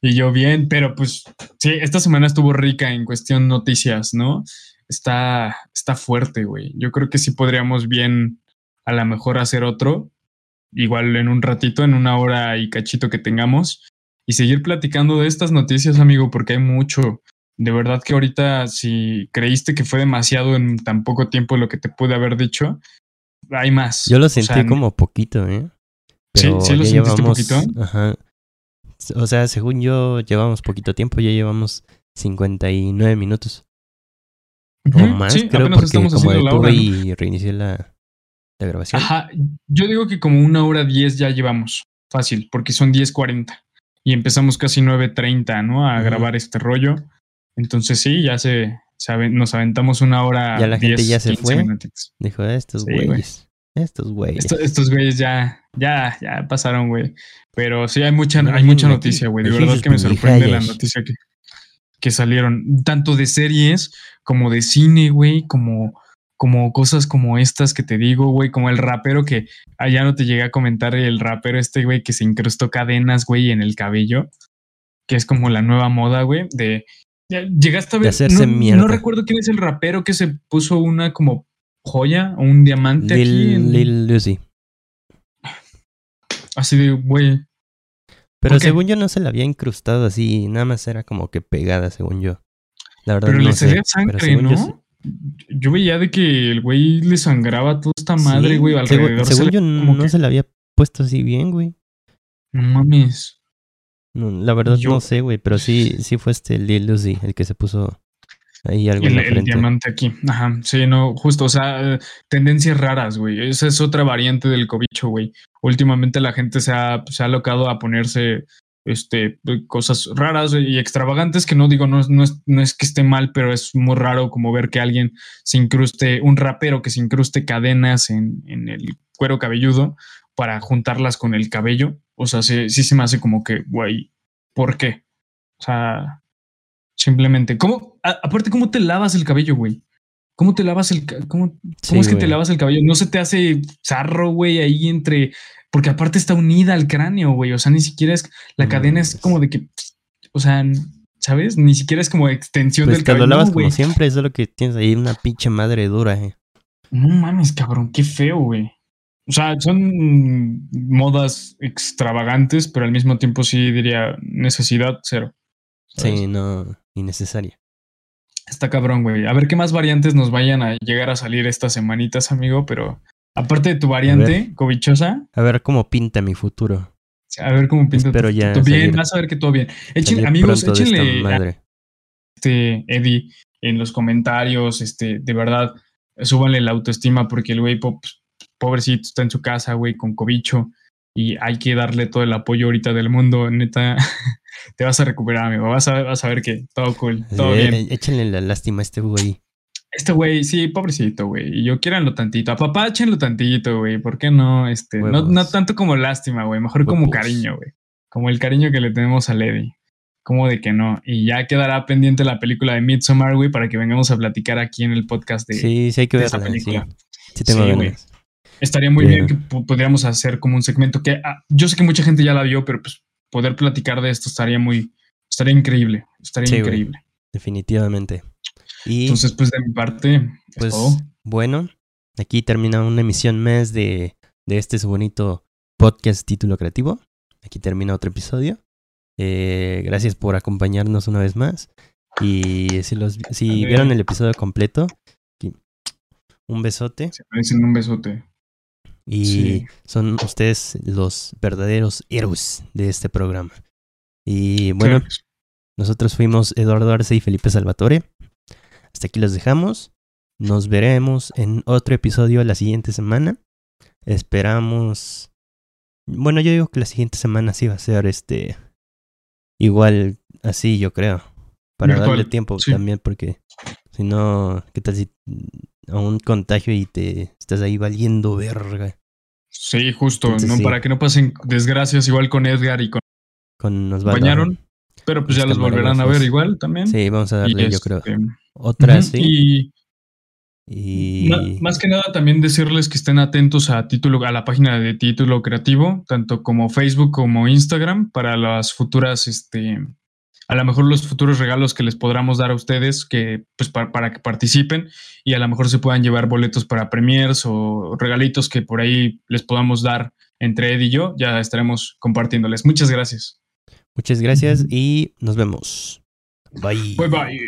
Y yo bien, pero pues sí, esta semana estuvo rica en cuestión noticias, ¿no? Está, está fuerte, güey. Yo creo que sí podríamos bien a lo mejor hacer otro, igual en un ratito, en una hora y cachito que tengamos, y seguir platicando de estas noticias, amigo, porque hay mucho. De verdad que ahorita, si creíste que fue demasiado en tan poco tiempo lo que te pude haber dicho, hay más. Yo lo O sentí sea, como poquito, ¿eh? Sí, Pero sí lo sentiste llevamos, poquito. Ajá. O sea, según yo, llevamos poquito tiempo, ya llevamos 59 minutos. O ujú, más, sí, creo, apenas porque estamos como haciendo la detuve y reinicié la, la grabación. Ajá, yo digo que como una hora diez ya llevamos, fácil, porque son 10.40 y empezamos casi 9.30, ¿no? A grabar este rollo. Entonces sí, ya se, se nos aventamos una hora. Ya la gente 10, ya se 15 fue. minutitos. Dijo, "Ah, estos Sí, güeyes. Estos güeyes. Esto- estos güeyes ya, ya, ya pasaron, güey. Pero sí hay mucha, hay mucha noticia, güey. De verdad que me sorprende la noticia que, que salieron. Tanto de series como de cine, güey, como, como cosas como estas que te digo, güey, como el rapero que allá no te llegué a comentar, el rapero este, güey, que se incrustó cadenas, güey, en el cabello, que es como la nueva moda, güey, de... Llegaste a De ver, hacerse no, mierda. no recuerdo quién es el rapero que se puso una como joya o un diamante aquí Lil, en- Lil Lucy. Así de, güey. Pero según yo no se la había incrustado así, nada más era como que pegada, según yo. La verdad Pero no le salía sangre, según yo. ¿no? Yo veía de que el güey le sangraba toda esta madre, Sí, güey, alrededor. Según, se le- yo como no que- se la había puesto así bien, güey. No mames. No, la verdad Yo- no sé, güey, pero sí, sí fue este Lil Lucy el que se puso Hay algo en El, el diamante aquí. Ajá. Sí, no, justo. O sea, tendencias raras, güey. Esa es otra variante del cobicho, güey. Últimamente la gente se ha, se ha locado a ponerse este, cosas raras y extravagantes que no digo, no, es- no, es, no es que esté mal, pero es muy raro como ver que alguien se incruste, un rapero que se incruste cadenas en, en el cuero cabelludo para juntarlas con el cabello. O sea, sí, sí se me hace como que, güey, ¿por qué? O sea, simplemente, ¿cómo? a- aparte, ¿cómo te lavas el cabello, güey? ¿Cómo te lavas el cómo, cómo es que te lavas el cabello? No se te hace zarro, güey, ahí entre. Porque aparte está unida al cráneo, güey. O sea, ni siquiera es. La No cadena es como de que. O sea, ¿sabes? Ni siquiera es como extensión Pues del cabello. lo lavas como siempre, solo que tienes ahí una pinche madre dura, eh. No mames, cabrón, qué feo, güey. O sea, son modas extravagantes, pero al mismo tiempo sí diría necesidad cero. ¿sabes? Sí, no, innecesaria. Está cabrón, güey. A ver qué más variantes nos vayan a llegar a salir estas semanitas, amigo. Pero aparte de tu variante cobichosa, A ver cómo pinta mi futuro. a ver cómo pinta Espero tu- ya todo bien. Vas a ver que todo bien. Echen, amigos, échenle a madre. este Eddie en los comentarios. Este, de verdad, súbanle la autoestima porque el güey, po- pobrecito, está en su casa, güey, con cobicho. Y hay que darle todo el apoyo ahorita del mundo. Neta, *laughs* te vas a recuperar, amigo. Vas a, vas a ver que todo cool, todo Eh, bien. eh, Échenle la lástima a este güey. Este güey, sí, pobrecito, güey. Y yo quiéranlo tantito. Apapáchenlo tantito, güey. ¿Por qué no? Este, no, no tanto como lástima, güey. Mejor como cariño, güey. Como el cariño que le tenemos a Lady. Como de que no. Y ya quedará pendiente la película de Midsommar, güey, para que vengamos a platicar aquí en el podcast de, Sí, sí hay que de esa verla. Sí, película. sí tengo Sí, güey. ganas. Estaría muy Bien. bien que pu- pudiéramos hacer como un segmento que ah, yo sé que mucha gente ya la vio, pero pues poder platicar de esto estaría muy, estaría increíble. Estaría Sí, increíble. Definitivamente. Y Entonces, pues de mi parte, es pues todo. bueno, aquí termina una emisión más de, de este su bonito podcast título creativo. Aquí termina otro episodio. Eh, gracias por acompañarnos una vez más. Y si, los, si vieron el episodio completo, un besote. Se merecen un besote. Y Sí. son ustedes los verdaderos héroes de este programa. Y bueno, nosotros fuimos Eduardo Arce y Felipe Salvatore. Hasta aquí los dejamos. Nos veremos en otro episodio la siguiente semana. Esperamos. Bueno, yo digo que la siguiente semana sí va a ser este. Igual así, yo creo. Para Virtual, darle tiempo sí. también, porque si no, ¿qué tal si a un contagio y te estás ahí valiendo verga? Sí, justo, Entonces, ¿no? sí. Para que no pasen desgracias igual con Edgar y con Con Osvaldo. bañaron, pero pues ya Los los volverán a ver igual también. Sí, vamos a Y darle, yo creo. este, Otra, ujú, sí. Y Y. más que nada también decirles que estén atentos a título, a la página de título creativo, tanto como Facebook como Instagram, para las futuras, este, a lo mejor los futuros regalos que les podamos dar a ustedes, que pues para, para que participen y a lo mejor se puedan llevar boletos para premiers o regalitos que por ahí les podamos dar entre Ed y yo, ya estaremos compartiéndoles. Muchas gracias. Muchas gracias y nos vemos. Bye. Bye bye.